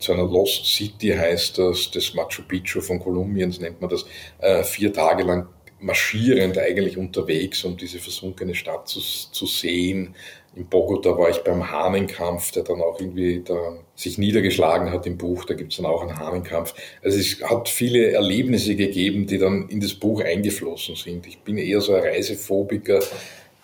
zu einer Lost City heißt das, das Machu Picchu von Kolumbiens nennt man das, äh, vier Tage lang marschierend eigentlich unterwegs, um diese versunkene Stadt zu, zu sehen. In Bogota war ich beim Hahnenkampf, der dann auch irgendwie da sich niedergeschlagen hat im Buch. Da gibt es dann auch einen Hahnenkampf. Also es hat viele Erlebnisse gegeben, die dann in das Buch eingeflossen sind. Ich bin eher so ein Reisephobiker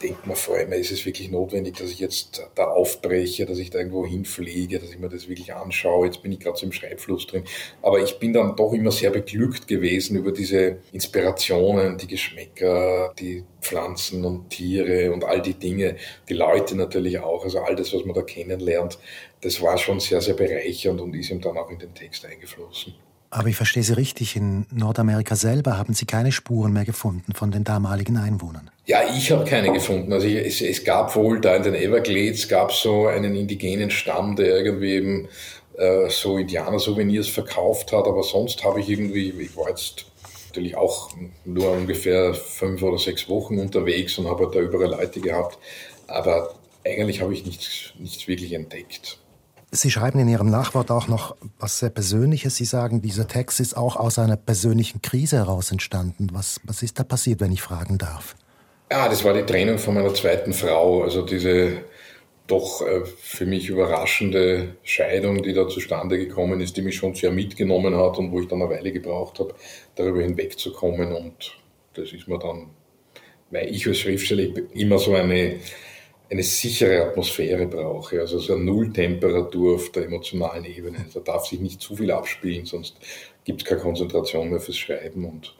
denkt man vor allem, ist es wirklich notwendig, dass ich jetzt da aufbreche, dass ich da irgendwo hinfliege, dass ich mir das wirklich anschaue. Jetzt bin ich gerade so im Schreibfluss drin. Aber ich bin dann doch immer sehr beglückt gewesen über diese Inspirationen, die Geschmäcker, die Pflanzen und Tiere und all die Dinge, die Leute natürlich auch, also all das, was man da kennenlernt, das war schon sehr, sehr bereichernd und ist ihm dann auch in den Text eingeflossen. Aber ich verstehe Sie richtig, in Nordamerika selber haben Sie keine Spuren mehr gefunden von den damaligen Einwohnern. Ja, ich habe keine gefunden. Also ich, es, es, gab wohl da in den Everglades gab so einen indigenen Stamm, der irgendwie eben äh, so Indianer-Souvenirs verkauft hat, aber sonst habe ich irgendwie, ich war jetzt natürlich auch nur ungefähr fünf oder sechs Wochen unterwegs und habe da überall Leute gehabt, aber eigentlich habe ich nichts, nichts wirklich entdeckt. Sie schreiben in Ihrem Nachwort auch noch was sehr Persönliches. Sie sagen, dieser Text ist auch aus einer persönlichen Krise heraus entstanden. Was, was ist da passiert, wenn ich fragen darf? Ja, das war die Trennung von meiner zweiten Frau. Also diese doch äh, für mich überraschende Scheidung, die da zustande gekommen ist, die mich schon sehr mitgenommen hat und wo ich dann eine Weile gebraucht habe, darüber hinwegzukommen. Und das ist mir dann, weil ich als Schriftsteller immer so eine eine sichere Atmosphäre brauche, also so eine Nulltemperatur auf der emotionalen Ebene. Da darf sich nicht zu viel abspielen, sonst gibt es keine Konzentration mehr fürs Schreiben und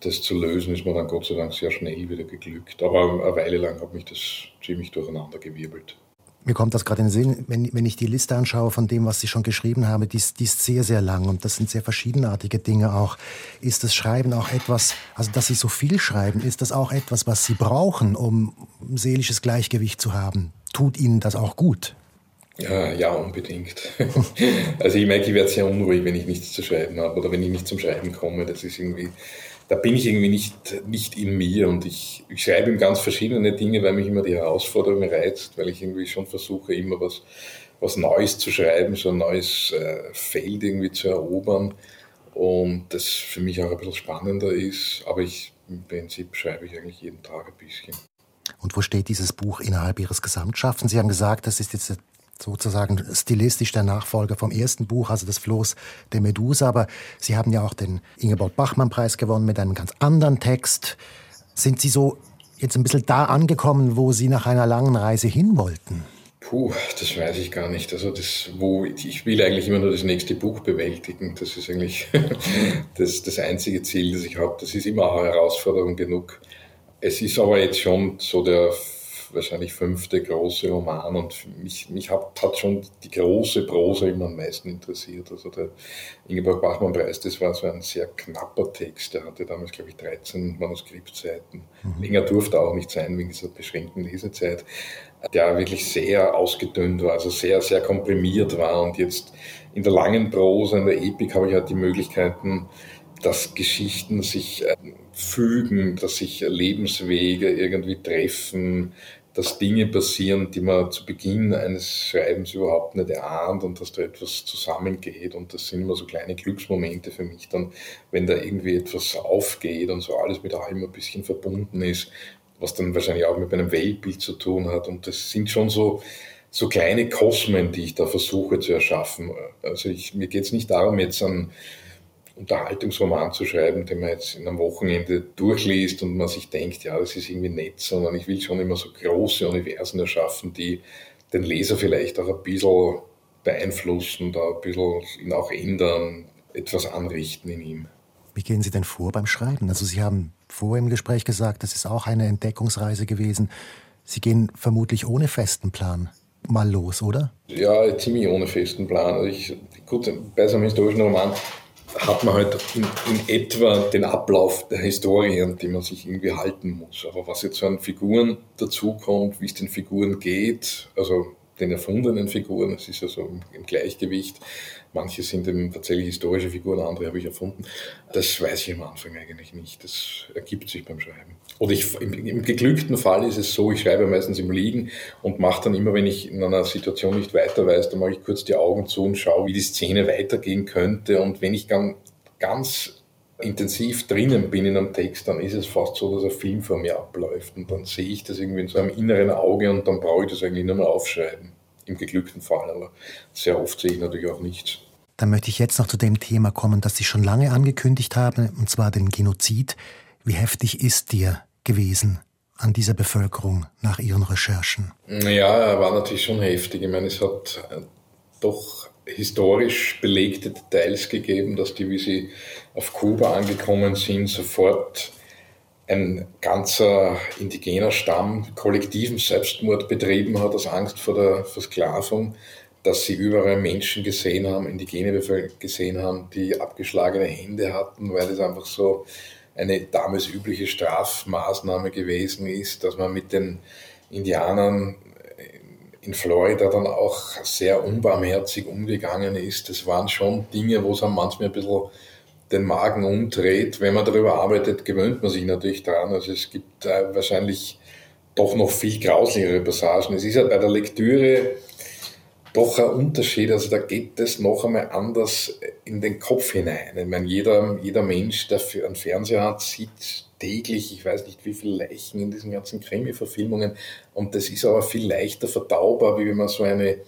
das zu lösen ist mir dann Gott sei Dank sehr schnell wieder geglückt. Aber eine Weile lang hat mich das ziemlich durcheinander gewirbelt. Mir kommt das gerade in den Sinn, wenn, wenn ich die Liste anschaue von dem, was Sie schon geschrieben haben, die, die ist sehr, sehr lang und das sind sehr verschiedenartige Dinge auch. Ist das Schreiben auch etwas, also dass Sie so viel schreiben, ist das auch etwas, was Sie brauchen, um seelisches Gleichgewicht zu haben? Tut Ihnen das auch gut? Ja, ja, unbedingt. also ich merke, ich werde sehr unruhig, wenn ich nichts zu schreiben habe oder wenn ich nicht zum Schreiben komme. Das ist irgendwie, da bin ich irgendwie nicht, nicht in mir und ich, ich schreibe ihm ganz verschiedene Dinge, weil mich immer die Herausforderung reizt, weil ich irgendwie schon versuche, immer was, was Neues zu schreiben, so ein neues äh, Feld irgendwie zu erobern und das für mich auch ein bisschen spannender ist, aber ich, im Prinzip schreibe ich eigentlich jeden Tag ein bisschen. Und wo steht dieses Buch innerhalb Ihres Gesamtschaffens? Sie haben gesagt, das ist jetzt sozusagen stilistisch der Nachfolger vom ersten Buch, also das Floß der Medusa. Aber Sie haben ja auch den Ingeborg-Bachmann-Preis gewonnen mit einem ganz anderen Text. Sind Sie so jetzt ein bisschen da angekommen, wo Sie nach einer langen Reise hin wollten? Puh, das weiß ich gar nicht. Also das, wo ich will eigentlich immer nur das nächste Buch bewältigen. Das ist eigentlich das, das einzige Ziel, das ich habe. Das ist immer Herausforderung genug. Es ist aber jetzt schon so der wahrscheinlich fünfte große Roman und mich, mich hat, hat schon die große Prosa immer am meisten interessiert. Also der Ingeborg Bachmann-Preis, das war so ein sehr knapper Text. Der hatte damals, glaube ich, 13 Manuskriptseiten. Mhm. Länger durfte auch nicht sein wegen dieser beschränkten Lesezeit. Der wirklich sehr ausgedünnt war, also sehr, sehr komprimiert war und jetzt in der langen Prosa, in der Epik habe ich halt die Möglichkeiten, dass Geschichten sich äh, fügen, dass sich Lebenswege irgendwie treffen, dass Dinge passieren, die man zu Beginn eines Schreibens überhaupt nicht erahnt und dass da etwas zusammengeht. Und das sind immer so kleine Glücksmomente für mich dann, wenn da irgendwie etwas aufgeht und so alles mit allem ein bisschen verbunden ist, was dann wahrscheinlich auch mit meinem Weltbild zu tun hat. Und das sind schon so, so kleine Kosmen, die ich da versuche zu erschaffen. Also ich, mir geht es nicht darum, jetzt an Unterhaltungsroman zu schreiben, den man jetzt in einem Wochenende durchliest und man sich denkt, ja, das ist irgendwie nett, sondern ich will schon immer so große Universen erschaffen, die den Leser vielleicht auch ein bisschen beeinflussen, da ein bisschen ihn auch ändern, etwas anrichten in ihm. Wie gehen Sie denn vor beim Schreiben? Also Sie haben vor im Gespräch gesagt, das ist auch eine Entdeckungsreise gewesen. Sie gehen vermutlich ohne festen Plan mal los, oder? Ja, ziemlich ohne festen Plan. Also ich, gut, bei so einem historischen Roman hat man halt in, in, etwa den Ablauf der Historie, an die man sich irgendwie halten muss. Aber was jetzt an Figuren dazukommt, wie es den Figuren geht, also den erfundenen Figuren, es ist ja so im, Gleichgewicht, manche sind eben tatsächlich historische Figuren, andere habe ich erfunden, das weiß ich am Anfang eigentlich nicht. Das ergibt sich beim Schreiben. Oder ich, im, im geglückten Fall ist es so, ich schreibe meistens im Liegen und mache dann immer, wenn ich in einer Situation nicht weiter weiß, dann mache ich kurz die Augen zu und schaue, wie die Szene weitergehen könnte. Und wenn ich dann ganz intensiv drinnen bin in einem Text, dann ist es fast so, dass ein Film vor mir abläuft. Und dann sehe ich das irgendwie in so einem inneren Auge und dann brauche ich das eigentlich nur mal aufschreiben. Im geglückten Fall, aber sehr oft sehe ich natürlich auch nichts. Dann möchte ich jetzt noch zu dem Thema kommen, das Sie schon lange angekündigt haben, und zwar den Genozid. Wie heftig ist dir gewesen, an dieser Bevölkerung nach Ihren Recherchen? Ja, er war natürlich schon heftig. Ich meine, es hat äh, doch historisch belegte Details gegeben, dass die, wie sie auf Kuba angekommen sind, sofort ein ganzer indigener Stamm kollektiven Selbstmord betrieben hat aus Angst vor der Versklavung, dass sie überall Menschen gesehen haben, indigene gesehen haben, die abgeschlagene Hände hatten, weil es einfach so eine damals übliche Strafmaßnahme gewesen ist, dass man mit den Indianern in Florida dann auch sehr unbarmherzig umgegangen ist. Das waren schon Dinge, wo es einem manchmal ein bisschen den Magen umdreht. Wenn man darüber arbeitet, gewöhnt man sich natürlich daran. Also es gibt äh, wahrscheinlich doch noch viel grauslichere Passagen. Es ist ja bei der Lektüre doch ein Unterschied. Also da geht es noch einmal anders in den Kopf hinein. Ich meine, jeder, jeder Mensch, der einen Fernseher hat, sieht täglich, ich weiß nicht wie viele Leichen in diesen ganzen Krimi-Verfilmungen. Und das ist aber viel leichter verdaubar, wie wenn man so eine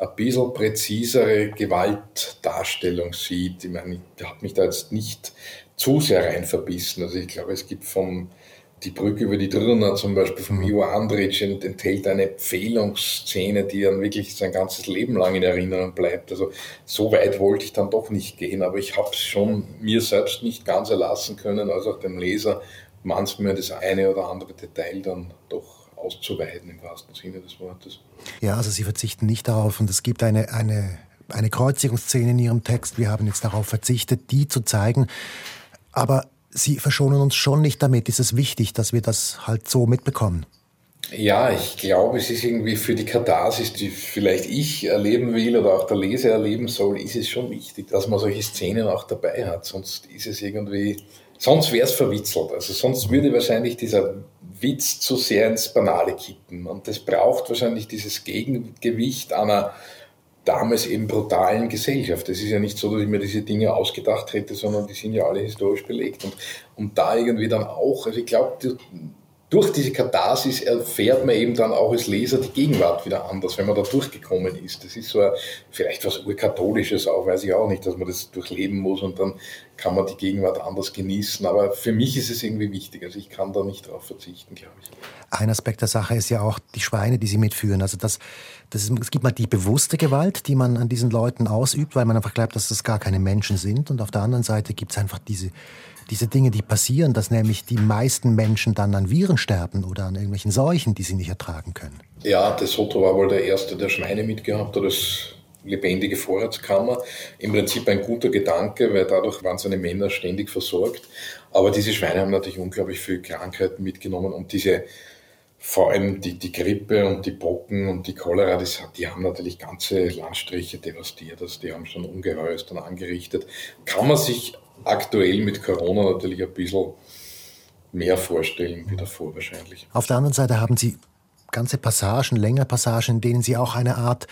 ein bisschen präzisere Gewaltdarstellung sieht. Ich meine, ich habe mich da jetzt nicht zu sehr rein verbissen. Also ich glaube, es gibt vom die Brücke über die Drna zum Beispiel von Ivo Andrić enthält eine Empfehlungsszene, die dann wirklich sein ganzes Leben lang in Erinnerung bleibt. Also so weit wollte ich dann doch nicht gehen, aber ich habe es schon mir selbst nicht ganz erlassen können, als auch dem Leser manchmal das eine oder andere Detail dann doch auszuweiten im wahrsten Sinne des Wortes. Ja, also Sie verzichten nicht darauf und es gibt eine, eine, eine Kreuzigungsszene in Ihrem Text. Wir haben jetzt darauf verzichtet, die zu zeigen. Aber Sie verschonen uns schon nicht damit. Ist es wichtig, dass wir das halt so mitbekommen? Ja, ich glaube, es ist irgendwie für die Katharsis, die vielleicht ich erleben will oder auch der Leser erleben soll, ist es schon wichtig, dass man solche Szenen auch dabei hat. Sonst ist es irgendwie, sonst wäre es verwitzelt. Also sonst würde wahrscheinlich dieser Witz zu sehr ins Banale kippen. Und das braucht wahrscheinlich dieses Gegengewicht einer damals eben brutalen Gesellschaft. Es ist ja nicht so, dass ich mir diese Dinge ausgedacht hätte, sondern die sind ja alle historisch belegt. Und, und da irgendwie dann auch, also ich glaube, durch diese Katharsis erfährt man eben dann auch als Leser die Gegenwart wieder anders, wenn man da durchgekommen ist. Das ist so ein, vielleicht was urkatholisches auch, weiß ich auch nicht, dass man das durchleben muss und dann kann man die Gegenwart anders genießen. Aber für mich ist es irgendwie wichtig. Also ich kann da nicht darauf verzichten, glaube ich. Ein Aspekt der Sache ist ja auch die Schweine, die sie mitführen. Also das, das ist, es gibt mal die bewusste Gewalt, die man an diesen Leuten ausübt, weil man einfach glaubt, dass das gar keine Menschen sind. Und auf der anderen Seite gibt es einfach diese diese Dinge, die passieren, dass nämlich die meisten Menschen dann an Viren sterben oder an irgendwelchen Seuchen, die sie nicht ertragen können. Ja, De Soto war wohl der Erste, der Schweine mitgehabt hat als lebendige Vorratskammer. Im Prinzip ein guter Gedanke, weil dadurch waren seine Männer ständig versorgt. Aber diese Schweine haben natürlich unglaublich viele Krankheiten mitgenommen und diese vor allem die, die Grippe und die Pocken und die Cholera, das, die haben natürlich ganze Landstriche devastiert. Also die haben schon Ungeheuers dann angerichtet. Kann man sich aktuell mit Corona natürlich ein bisschen mehr vorstellen wie davor wahrscheinlich. Auf der anderen Seite haben Sie ganze Passagen, längere Passagen, in denen Sie auch eine Art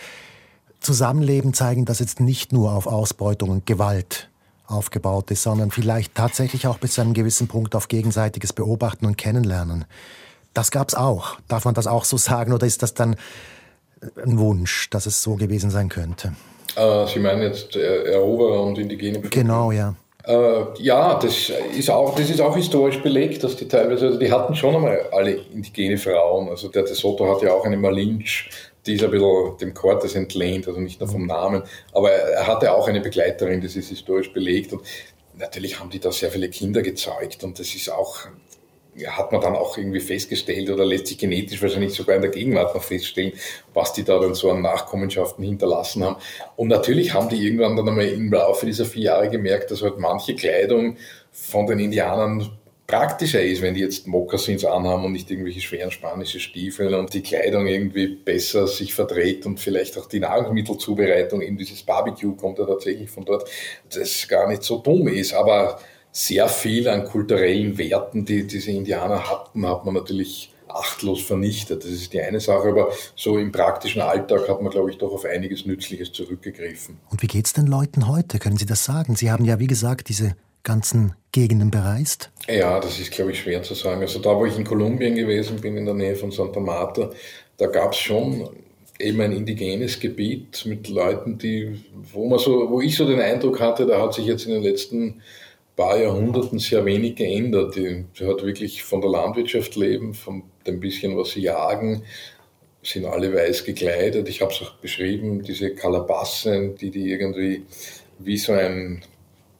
Zusammenleben zeigen, das jetzt nicht nur auf Ausbeutung und Gewalt aufgebaut ist, sondern vielleicht tatsächlich auch bis zu einem gewissen Punkt auf gegenseitiges Beobachten und Kennenlernen. Das gab es auch. Darf man das auch so sagen oder ist das dann ein Wunsch, dass es so gewesen sein könnte? Äh, Sie meinen jetzt Eroberer und indigene Bevölkerung? Genau, ja. Äh, ja, das ist, auch, das ist auch historisch belegt, dass die teilweise, also die hatten schon einmal alle indigene Frauen. Also der De Soto hat ja auch eine Malinche, die ist ein bisschen dem Cortes entlehnt, also nicht nur vom Namen, aber er hatte auch eine Begleiterin, das ist historisch belegt. Und natürlich haben die da sehr viele Kinder gezeugt und das ist auch hat man dann auch irgendwie festgestellt oder lässt sich genetisch wahrscheinlich sogar in der Gegenwart noch feststellen, was die da dann so an Nachkommenschaften hinterlassen haben. Und natürlich haben die irgendwann dann einmal im Laufe dieser vier Jahre gemerkt, dass halt manche Kleidung von den Indianern praktischer ist, wenn die jetzt Mokassins anhaben und nicht irgendwelche schweren spanischen Stiefel und die Kleidung irgendwie besser sich verdreht und vielleicht auch die Nahrungsmittelzubereitung, eben dieses Barbecue kommt ja tatsächlich von dort, das gar nicht so dumm ist. Aber sehr viel an kulturellen Werten, die diese Indianer hatten, hat man natürlich achtlos vernichtet. Das ist die eine Sache, aber so im praktischen Alltag hat man, glaube ich, doch auf einiges Nützliches zurückgegriffen. Und wie geht es den Leuten heute? Können Sie das sagen? Sie haben ja, wie gesagt, diese ganzen Gegenden bereist? Ja, das ist, glaube ich, schwer zu sagen. Also da, wo ich in Kolumbien gewesen bin, in der Nähe von Santa Marta, da gab es schon eben ein indigenes Gebiet mit Leuten, die, wo man so, wo ich so den Eindruck hatte, da hat sich jetzt in den letzten paar Jahrhunderten sehr wenig geändert. Sie hat wirklich von der Landwirtschaft leben, von dem bisschen, was sie jagen, sind alle weiß gekleidet. Ich habe es auch beschrieben, diese Kalabassen, die die irgendwie wie so ein,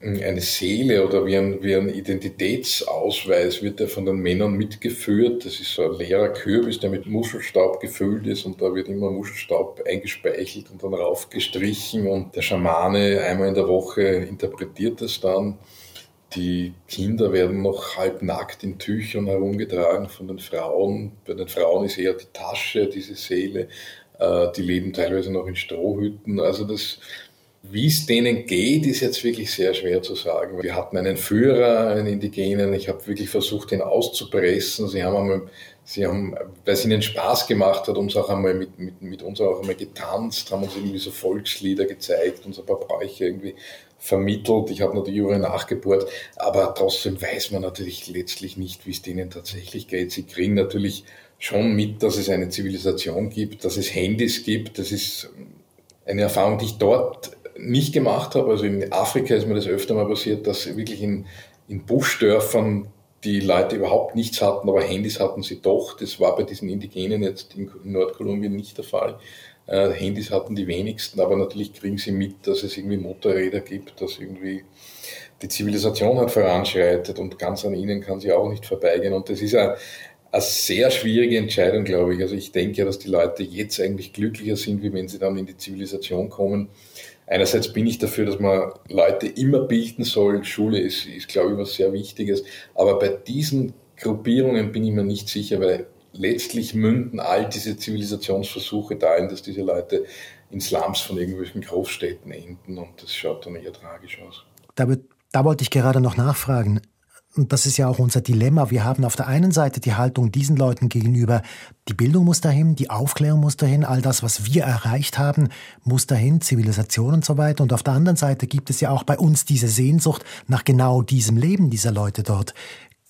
eine Seele oder wie ein, wie ein Identitätsausweis wird der von den Männern mitgeführt. Das ist so ein leerer Kürbis, der mit Muschelstaub gefüllt ist und da wird immer Muschelstaub eingespeichelt und dann raufgestrichen und der Schamane einmal in der Woche interpretiert das dann. Die Kinder werden noch halbnackt in Tüchern herumgetragen von den Frauen. Bei den Frauen ist eher die Tasche, diese Seele. Äh, die leben teilweise noch in Strohhütten. Also das, wie es denen geht, ist jetzt wirklich sehr schwer zu sagen. Wir hatten einen Führer, einen Indigenen. Ich habe wirklich versucht, ihn auszupressen. Sie haben einmal, sie haben, weil es ihnen Spaß gemacht hat, uns auch einmal mit, mit, mit uns auch einmal getanzt, haben uns irgendwie so Volkslieder gezeigt, uns ein paar Bräuche irgendwie vermittelt. Ich habe natürlich überall nachgebohrt, aber trotzdem weiß man natürlich letztlich nicht, wie es denen tatsächlich geht. Sie kriegen natürlich schon mit, dass es eine Zivilisation gibt, dass es Handys gibt. Das ist eine Erfahrung, die ich dort nicht gemacht habe. Also in Afrika ist mir das öfter mal passiert, dass wirklich in, in Buschdörfern die Leute überhaupt nichts hatten, aber Handys hatten sie doch. Das war bei diesen Indigenen jetzt in Nordkolumbien nicht der Fall. Äh, Handys hatten die wenigsten, aber natürlich kriegen sie mit, dass es irgendwie Motorräder gibt, dass irgendwie die Zivilisation halt voranschreitet und ganz an ihnen kann sie auch nicht vorbeigehen. Und das ist eine, eine sehr schwierige Entscheidung, glaube ich. Also ich denke, dass die Leute jetzt eigentlich glücklicher sind, wie wenn sie dann in die Zivilisation kommen. Einerseits bin ich dafür, dass man Leute immer bilden soll. Schule ist, ist glaube ich, was sehr Wichtiges. Aber bei diesen Gruppierungen bin ich mir nicht sicher, weil letztlich münden all diese Zivilisationsversuche darin, dass diese Leute in Slums von irgendwelchen Großstädten enden und das schaut dann eher tragisch aus. Da, da wollte ich gerade noch nachfragen. Und das ist ja auch unser Dilemma. Wir haben auf der einen Seite die Haltung diesen Leuten gegenüber, die Bildung muss dahin, die Aufklärung muss dahin, all das, was wir erreicht haben, muss dahin, Zivilisation und so weiter. Und auf der anderen Seite gibt es ja auch bei uns diese Sehnsucht nach genau diesem Leben dieser Leute dort.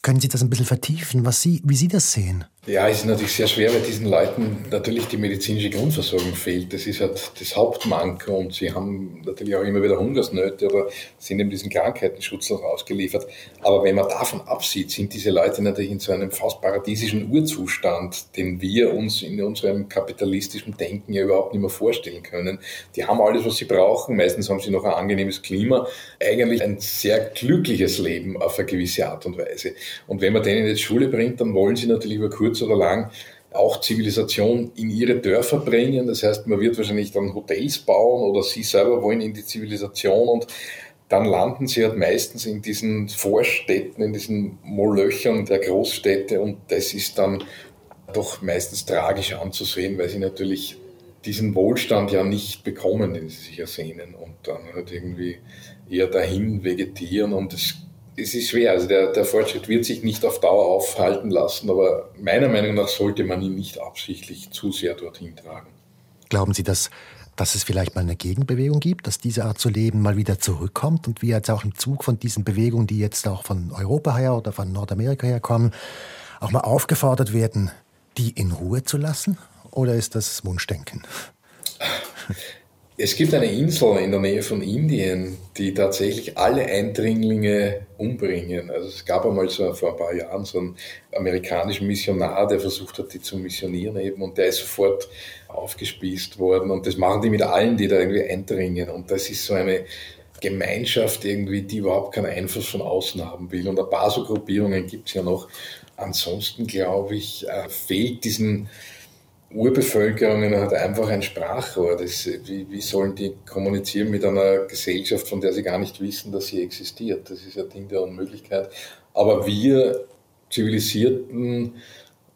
Können Sie das ein bisschen vertiefen, was Sie, wie Sie das sehen? Ja, es ist natürlich sehr schwer, weil diesen Leuten natürlich die medizinische Grundversorgung fehlt. Das ist halt das Hauptmanko und sie haben natürlich auch immer wieder Hungersnöte oder sind eben diesen Krankheitenschutz noch ausgeliefert. Aber wenn man davon absieht, sind diese Leute natürlich in so einem fast paradiesischen Urzustand, den wir uns in unserem kapitalistischen Denken ja überhaupt nicht mehr vorstellen können. Die haben alles, was sie brauchen. Meistens haben sie noch ein angenehmes Klima. Eigentlich ein sehr glückliches Leben auf eine gewisse Art und Weise. Und wenn man denen jetzt Schule bringt, dann wollen sie natürlich über kurz kurz oder lang auch Zivilisation in ihre Dörfer bringen. Das heißt, man wird wahrscheinlich dann Hotels bauen oder sie selber wollen in die Zivilisation und dann landen sie halt meistens in diesen Vorstädten, in diesen Molöchern der Großstädte und das ist dann doch meistens tragisch anzusehen, weil sie natürlich diesen Wohlstand ja nicht bekommen, den sie sich ersehnen und dann halt irgendwie eher dahin vegetieren und es es ist schwer. Also der, der Fortschritt wird sich nicht auf Dauer aufhalten lassen, aber meiner Meinung nach sollte man ihn nicht absichtlich zu sehr dorthin tragen. Glauben Sie, dass, dass es vielleicht mal eine Gegenbewegung gibt, dass diese Art zu leben mal wieder zurückkommt und wir jetzt auch im Zug von diesen Bewegungen, die jetzt auch von Europa her oder von Nordamerika her kommen, auch mal aufgefordert werden, die in Ruhe zu lassen? Oder ist das Wunschdenken? Es gibt eine Insel in der Nähe von Indien, die tatsächlich alle Eindringlinge umbringen. Also es gab einmal so vor ein paar Jahren so einen amerikanischen Missionar, der versucht hat, die zu missionieren eben und der ist sofort aufgespießt worden und das machen die mit allen, die da irgendwie eindringen und das ist so eine Gemeinschaft irgendwie, die überhaupt keinen Einfluss von außen haben will und ein paar so Gruppierungen gibt es ja noch. Ansonsten glaube ich, äh, fehlt diesen Urbevölkerungen hat einfach ein Sprachrohr. Das, wie, wie sollen die kommunizieren mit einer Gesellschaft, von der sie gar nicht wissen, dass sie existiert? Das ist ein Ding der Unmöglichkeit. Aber wir zivilisierten,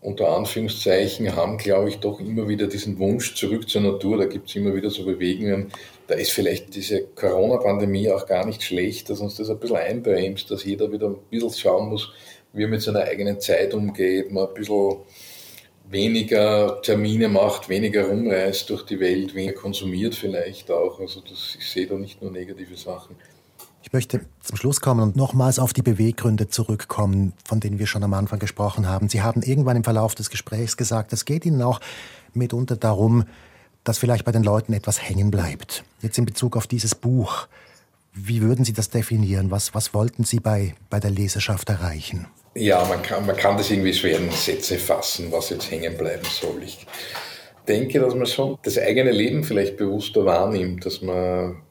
unter Anführungszeichen, haben, glaube ich, doch immer wieder diesen Wunsch zurück zur Natur. Da gibt es immer wieder so Bewegungen. Da ist vielleicht diese Corona-Pandemie auch gar nicht schlecht, dass uns das ein bisschen einbremst, dass jeder wieder ein bisschen schauen muss, wie er mit seiner eigenen Zeit umgeht, mal ein bisschen weniger Termine macht, weniger rumreist durch die Welt, weniger konsumiert vielleicht auch. Also das, ich sehe da nicht nur negative Sachen. Ich möchte zum Schluss kommen und nochmals auf die Beweggründe zurückkommen, von denen wir schon am Anfang gesprochen haben. Sie haben irgendwann im Verlauf des Gesprächs gesagt, es geht Ihnen auch mitunter darum, dass vielleicht bei den Leuten etwas hängen bleibt. Jetzt in Bezug auf dieses Buch. Wie würden Sie das definieren? Was, was wollten Sie bei, bei der Leserschaft erreichen? Ja, man kann, man kann das irgendwie schwer in Sätze fassen, was jetzt hängen bleiben soll. Ich denke, dass man schon das eigene Leben vielleicht bewusster wahrnimmt, dass man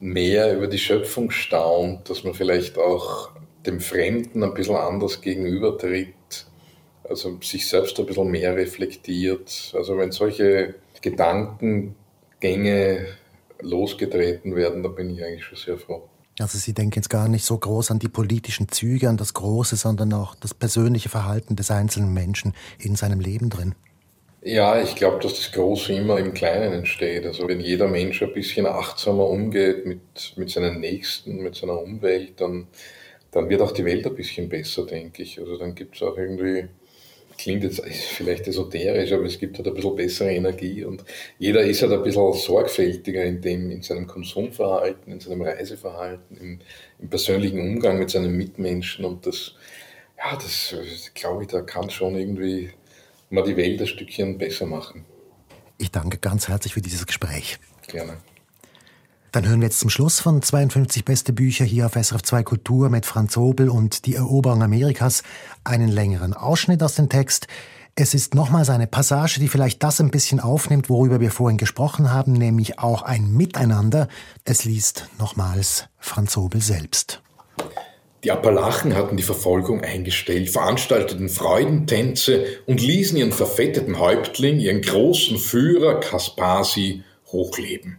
mehr über die Schöpfung staunt, dass man vielleicht auch dem Fremden ein bisschen anders gegenübertritt, also sich selbst ein bisschen mehr reflektiert. Also wenn solche Gedankengänge losgetreten werden, dann bin ich eigentlich schon sehr froh. Also Sie denken jetzt gar nicht so groß an die politischen Züge, an das Große, sondern auch das persönliche Verhalten des einzelnen Menschen in seinem Leben drin. Ja, ich glaube, dass das Große immer im Kleinen entsteht. Also wenn jeder Mensch ein bisschen achtsamer umgeht mit, mit seinen Nächsten, mit seiner Umwelt, dann, dann wird auch die Welt ein bisschen besser, denke ich. Also dann gibt es auch irgendwie klingt jetzt vielleicht esoterisch, aber es gibt halt ein bisschen bessere Energie und jeder ist halt ein bisschen sorgfältiger in, dem, in seinem Konsumverhalten, in seinem Reiseverhalten, im, im persönlichen Umgang mit seinen Mitmenschen und das, ja, das glaube ich, da kann schon irgendwie mal die Welt ein Stückchen besser machen. Ich danke ganz herzlich für dieses Gespräch. Gerne. Dann hören wir jetzt zum Schluss von 52 beste Bücher hier auf SRF 2 Kultur mit Franz Obel und die Eroberung Amerikas einen längeren Ausschnitt aus dem Text. Es ist nochmals eine Passage, die vielleicht das ein bisschen aufnimmt, worüber wir vorhin gesprochen haben, nämlich auch ein Miteinander. Es liest nochmals Franz Obel selbst. Die Appalachen hatten die Verfolgung eingestellt, veranstalteten Freudentänze und ließen ihren verfetteten Häuptling, ihren großen Führer Kaspasi, hochleben.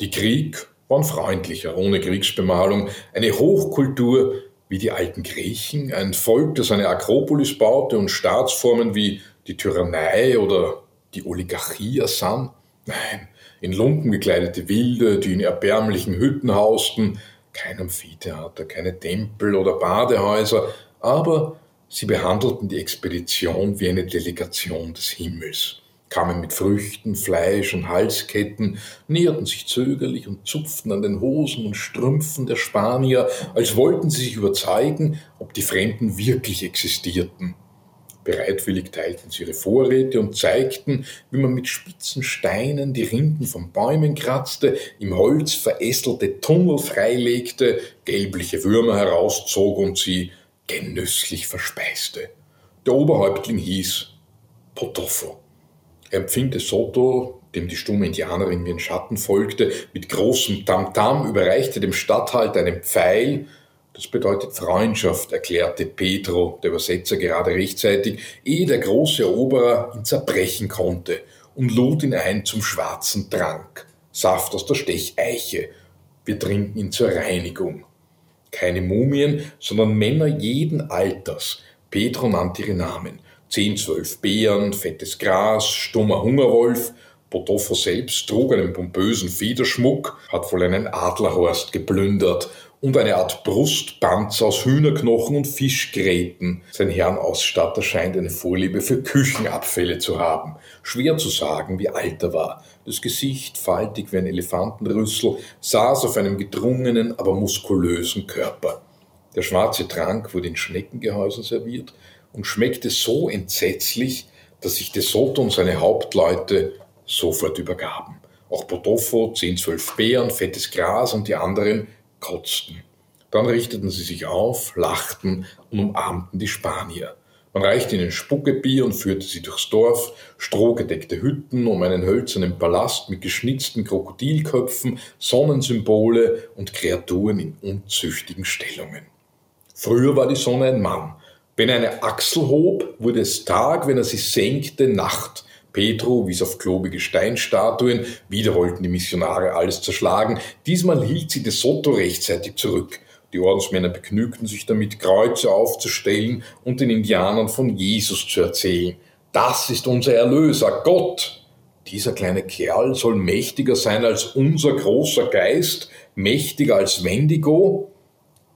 Die Krieg waren freundlicher, ohne Kriegsbemalung, eine Hochkultur wie die alten Griechen, ein Volk, das eine Akropolis baute und Staatsformen wie die Tyrannei oder die Oligarchie ersann. Nein, in Lumpen gekleidete Wilde, die in erbärmlichen Hütten hausten, kein Amphitheater, keine Tempel oder Badehäuser, aber sie behandelten die Expedition wie eine Delegation des Himmels kamen mit Früchten, Fleisch und Halsketten, näherten sich zögerlich und zupften an den Hosen und Strümpfen der Spanier, als wollten sie sich überzeugen, ob die Fremden wirklich existierten. Bereitwillig teilten sie ihre Vorräte und zeigten, wie man mit spitzen Steinen die Rinden von Bäumen kratzte, im Holz verästelte Tunnel freilegte, gelbliche Würmer herauszog und sie genüsslich verspeiste. Der Oberhäuptling hieß Potofo. Er empfing De Soto, dem die stumme Indianerin wie ein Schatten folgte, mit großem Tamtam, -Tam, überreichte dem Statthalter einen Pfeil. Das bedeutet Freundschaft, erklärte Pedro, der Übersetzer, gerade rechtzeitig, ehe der große Eroberer ihn zerbrechen konnte und lud ihn ein zum schwarzen Trank. Saft aus der Stecheiche. Wir trinken ihn zur Reinigung. Keine Mumien, sondern Männer jeden Alters. Pedro nannte ihre Namen. 10, 12 Bären, fettes Gras, stummer Hungerwolf. Potofo selbst trug einen pompösen Federschmuck, hat wohl einen Adlerhorst geplündert und eine Art Brustpanzer aus Hühnerknochen und Fischgräten. Sein Herrenausstatter scheint eine Vorliebe für Küchenabfälle zu haben. Schwer zu sagen, wie alt er war. Das Gesicht, faltig wie ein Elefantenrüssel, saß auf einem gedrungenen, aber muskulösen Körper. Der schwarze Trank wurde in Schneckengehäusen serviert und schmeckte so entsetzlich, dass sich De Soto und seine Hauptleute sofort übergaben. Auch Potofo, 10, 12 Bären, fettes Gras und die anderen kotzten. Dann richteten sie sich auf, lachten und umarmten die Spanier. Man reichte ihnen Spuckebier und führte sie durchs Dorf, strohgedeckte Hütten um einen hölzernen Palast mit geschnitzten Krokodilköpfen, Sonnensymbole und Kreaturen in unzüchtigen Stellungen. Früher war die Sonne ein Mann, wenn er eine Achsel hob, wurde es Tag, wenn er sie senkte, Nacht. Petro wies auf klobige Steinstatuen, wieder wollten die Missionare alles zerschlagen. Diesmal hielt sie de Soto rechtzeitig zurück. Die Ordensmänner begnügten sich damit, Kreuze aufzustellen und den Indianern von Jesus zu erzählen. Das ist unser Erlöser, Gott. Dieser kleine Kerl soll mächtiger sein als unser großer Geist, mächtiger als Wendigo.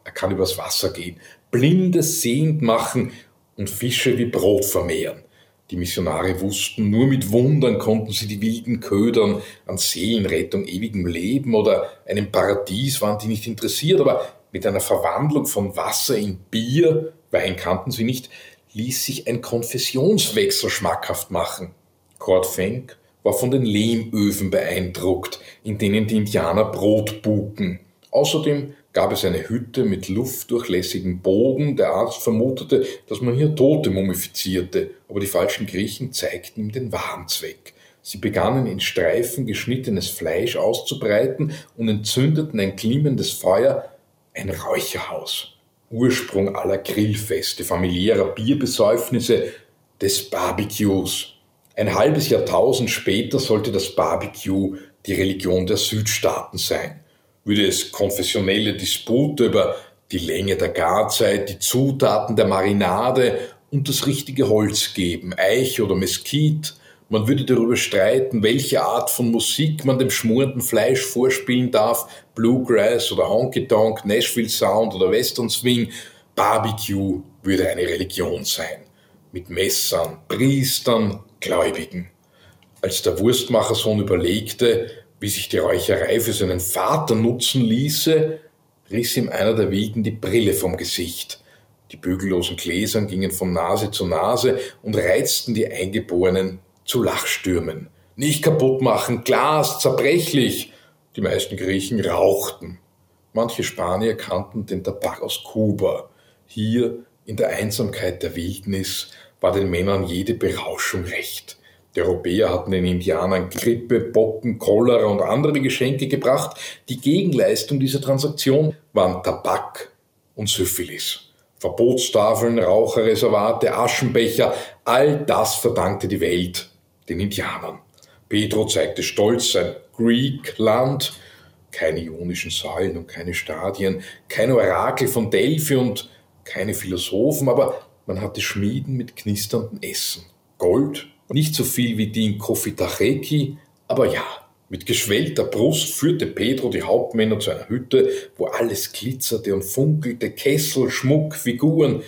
Er kann übers Wasser gehen, Blinde sehend machen und Fische wie Brot vermehren. Die Missionare wussten, nur mit Wundern konnten sie die Wilden ködern, an Seelenrettung, ewigem Leben oder einem Paradies waren die nicht interessiert, aber mit einer Verwandlung von Wasser in Bier, Wein kannten sie nicht, ließ sich ein Konfessionswechsel schmackhaft machen. Kurt Fenk war von den Lehmöfen beeindruckt, in denen die Indianer Brot buken. Außerdem gab es eine Hütte mit luftdurchlässigem Boden. Der Arzt vermutete, dass man hier Tote mumifizierte, aber die falschen Griechen zeigten ihm den wahren Zweck. Sie begannen in Streifen geschnittenes Fleisch auszubreiten und entzündeten ein glimmendes Feuer, ein Räucherhaus. Ursprung aller Grillfeste, familiärer Bierbesäufnisse, des Barbecues. Ein halbes Jahrtausend später sollte das Barbecue die Religion der Südstaaten sein. Würde es konfessionelle Dispute über die Länge der Garzeit, die Zutaten der Marinade und das richtige Holz geben, Eich oder Mesquite, man würde darüber streiten, welche Art von Musik man dem schmorenden Fleisch vorspielen darf. Bluegrass oder Honky Tonk, Nashville Sound oder Western Swing. Barbecue würde eine Religion sein. Mit Messern, Priestern, Gläubigen. Als der Wurstmachersohn überlegte, wie sich die Räucherei für seinen Vater nutzen ließe, riss ihm einer der Wilden die Brille vom Gesicht. Die bügellosen Gläsern gingen von Nase zu Nase und reizten die Eingeborenen zu Lachstürmen. Nicht kaputt machen, Glas, zerbrechlich. Die meisten Griechen rauchten. Manche Spanier kannten den Tabak aus Kuba. Hier, in der Einsamkeit der Wildnis, war den Männern jede Berauschung recht. Die Europäer hatten den Indianern Grippe, Bocken, Cholera und andere Geschenke gebracht. Die Gegenleistung dieser Transaktion waren Tabak und Syphilis. Verbotstafeln, Raucherreservate, Aschenbecher, all das verdankte die Welt den Indianern. Pedro zeigte stolz sein Greek-Land, keine ionischen Säulen und keine Stadien, keine Orakel von Delphi und keine Philosophen, aber man hatte Schmieden mit knisterndem Essen. Gold, nicht so viel wie die in Kofitacheki, aber ja, mit geschwellter Brust führte Pedro die Hauptmänner zu einer Hütte, wo alles glitzerte und funkelte, Kessel, Schmuck, Figuren.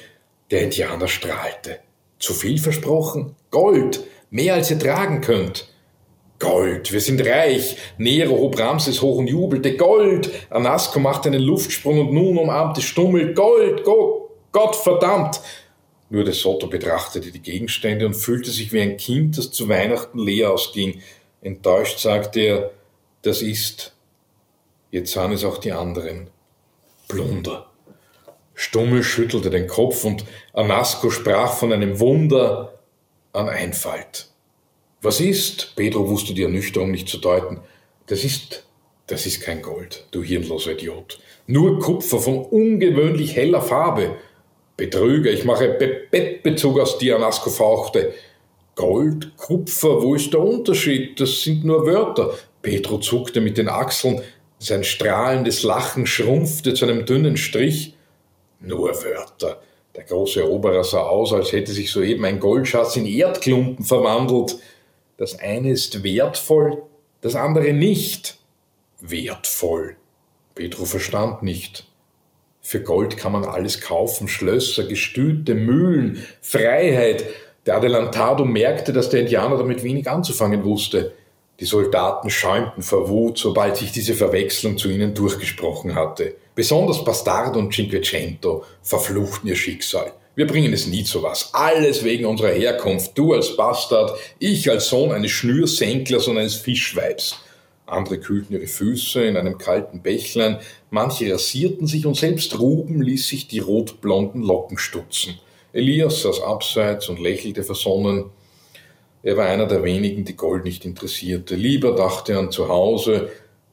Der Indianer strahlte. Zu viel versprochen? Gold! mehr als ihr tragen könnt. Gold, wir sind reich. Nero hob Ramses hoch und jubelte. Gold! Anasco machte einen Luftsprung und nun umarmte Stummel. Gold! Go Gott verdammt! Nur de Soto betrachtete die Gegenstände und fühlte sich wie ein Kind, das zu Weihnachten leer ausging. Enttäuscht sagte er, das ist. Jetzt sahen es auch die anderen. Plunder. Stummel schüttelte den Kopf und Anasco sprach von einem Wunder, an Einfalt. Was ist? Pedro wusste die Ernüchterung nicht zu deuten. Das ist, das ist kein Gold, du hirnloser Idiot. Nur Kupfer von ungewöhnlich heller Farbe. Betrüger, ich mache Be Bettbezug aus dir, Anasco fauchte. Gold, Kupfer, wo ist der Unterschied? Das sind nur Wörter. Pedro zuckte mit den Achseln, sein strahlendes Lachen schrumpfte zu einem dünnen Strich. Nur Wörter. Der große Eroberer sah aus, als hätte sich soeben ein Goldschatz in Erdklumpen verwandelt. Das eine ist wertvoll, das andere nicht. Wertvoll. Petro verstand nicht. Für Gold kann man alles kaufen, Schlösser, Gestüte, Mühlen, Freiheit. Der Adelantado merkte, dass der Indianer damit wenig anzufangen wusste. Die Soldaten schäumten vor Wut, sobald sich diese Verwechslung zu ihnen durchgesprochen hatte. Besonders Bastardo und Cinquecento verfluchten ihr Schicksal. Wir bringen es nie zu was. Alles wegen unserer Herkunft. Du als Bastard, ich als Sohn eines Schnürsenklers und eines Fischweibs. Andere kühlten ihre Füße in einem kalten Bächlein, manche rasierten sich und selbst Ruben ließ sich die rotblonden Locken stutzen. Elias saß abseits und lächelte versonnen. Er war einer der wenigen, die Gold nicht interessierte. Lieber dachte er an zu Hause,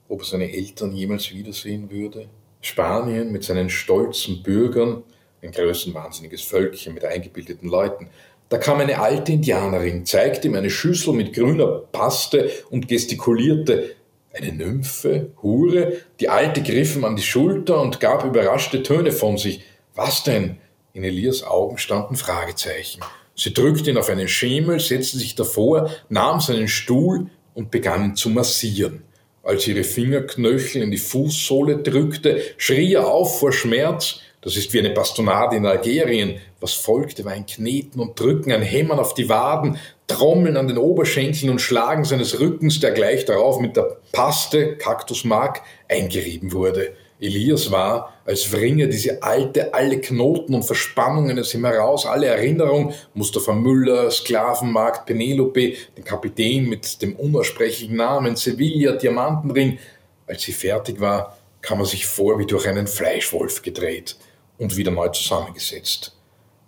ob er seine Eltern jemals wiedersehen würde. Spanien mit seinen stolzen Bürgern, ein größenwahnsinniges Völkchen mit eingebildeten Leuten. Da kam eine alte Indianerin, zeigte ihm eine Schüssel mit grüner Paste und gestikulierte. Eine Nymphe, Hure, die Alte griff ihm an die Schulter und gab überraschte Töne von sich. Was denn? In Elias Augen standen Fragezeichen. Sie drückte ihn auf einen Schemel, setzte sich davor, nahm seinen Stuhl und begann ihn zu massieren. Als ihre Fingerknöchel in die Fußsohle drückte, schrie er auf vor Schmerz. Das ist wie eine Bastonade in Algerien. Was folgte, war ein Kneten und Drücken, ein Hämmern auf die Waden, Trommeln an den Oberschenkeln und Schlagen seines Rückens, der gleich darauf mit der Paste, Kaktusmark, eingerieben wurde. Elias war, als wringe diese alte, alle Knoten und Verspannungen aus ihm heraus, alle Erinnerung, Mustafa Müller, Sklavenmarkt, Penelope, den Kapitän mit dem unaussprechlichen Namen, Sevilla, Diamantenring. Als sie fertig war, kam er sich vor wie durch einen Fleischwolf gedreht und wieder neu zusammengesetzt.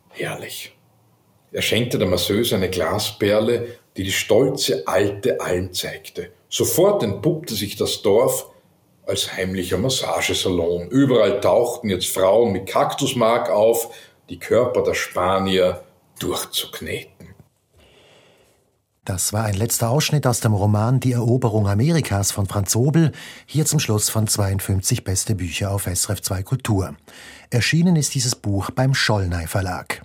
Herrlich. Er schenkte der Masseuse eine Glasperle, die die stolze Alte allen zeigte. Sofort entpuppte sich das Dorf als heimlicher Massagesalon. Überall tauchten jetzt Frauen mit Kaktusmark auf, die Körper der Spanier durchzukneten. Das war ein letzter Ausschnitt aus dem Roman Die Eroberung Amerikas von Franz Obel, hier zum Schluss von 52 beste Bücher auf SRF 2 Kultur. Erschienen ist dieses Buch beim Schollnei Verlag.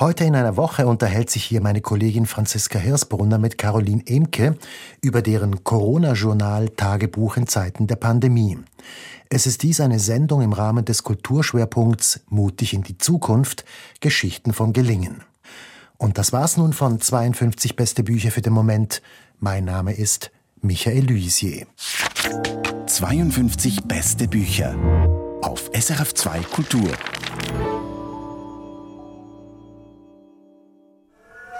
Heute in einer Woche unterhält sich hier meine Kollegin Franziska Hirsbrunner mit Caroline Emke über deren Corona-Journal Tagebuch in Zeiten der Pandemie. Es ist dies eine Sendung im Rahmen des Kulturschwerpunkts Mutig in die Zukunft, Geschichten vom Gelingen. Und das war's nun von 52 beste Bücher für den Moment. Mein Name ist Michael Luisier. 52 beste Bücher auf SRF2 Kultur.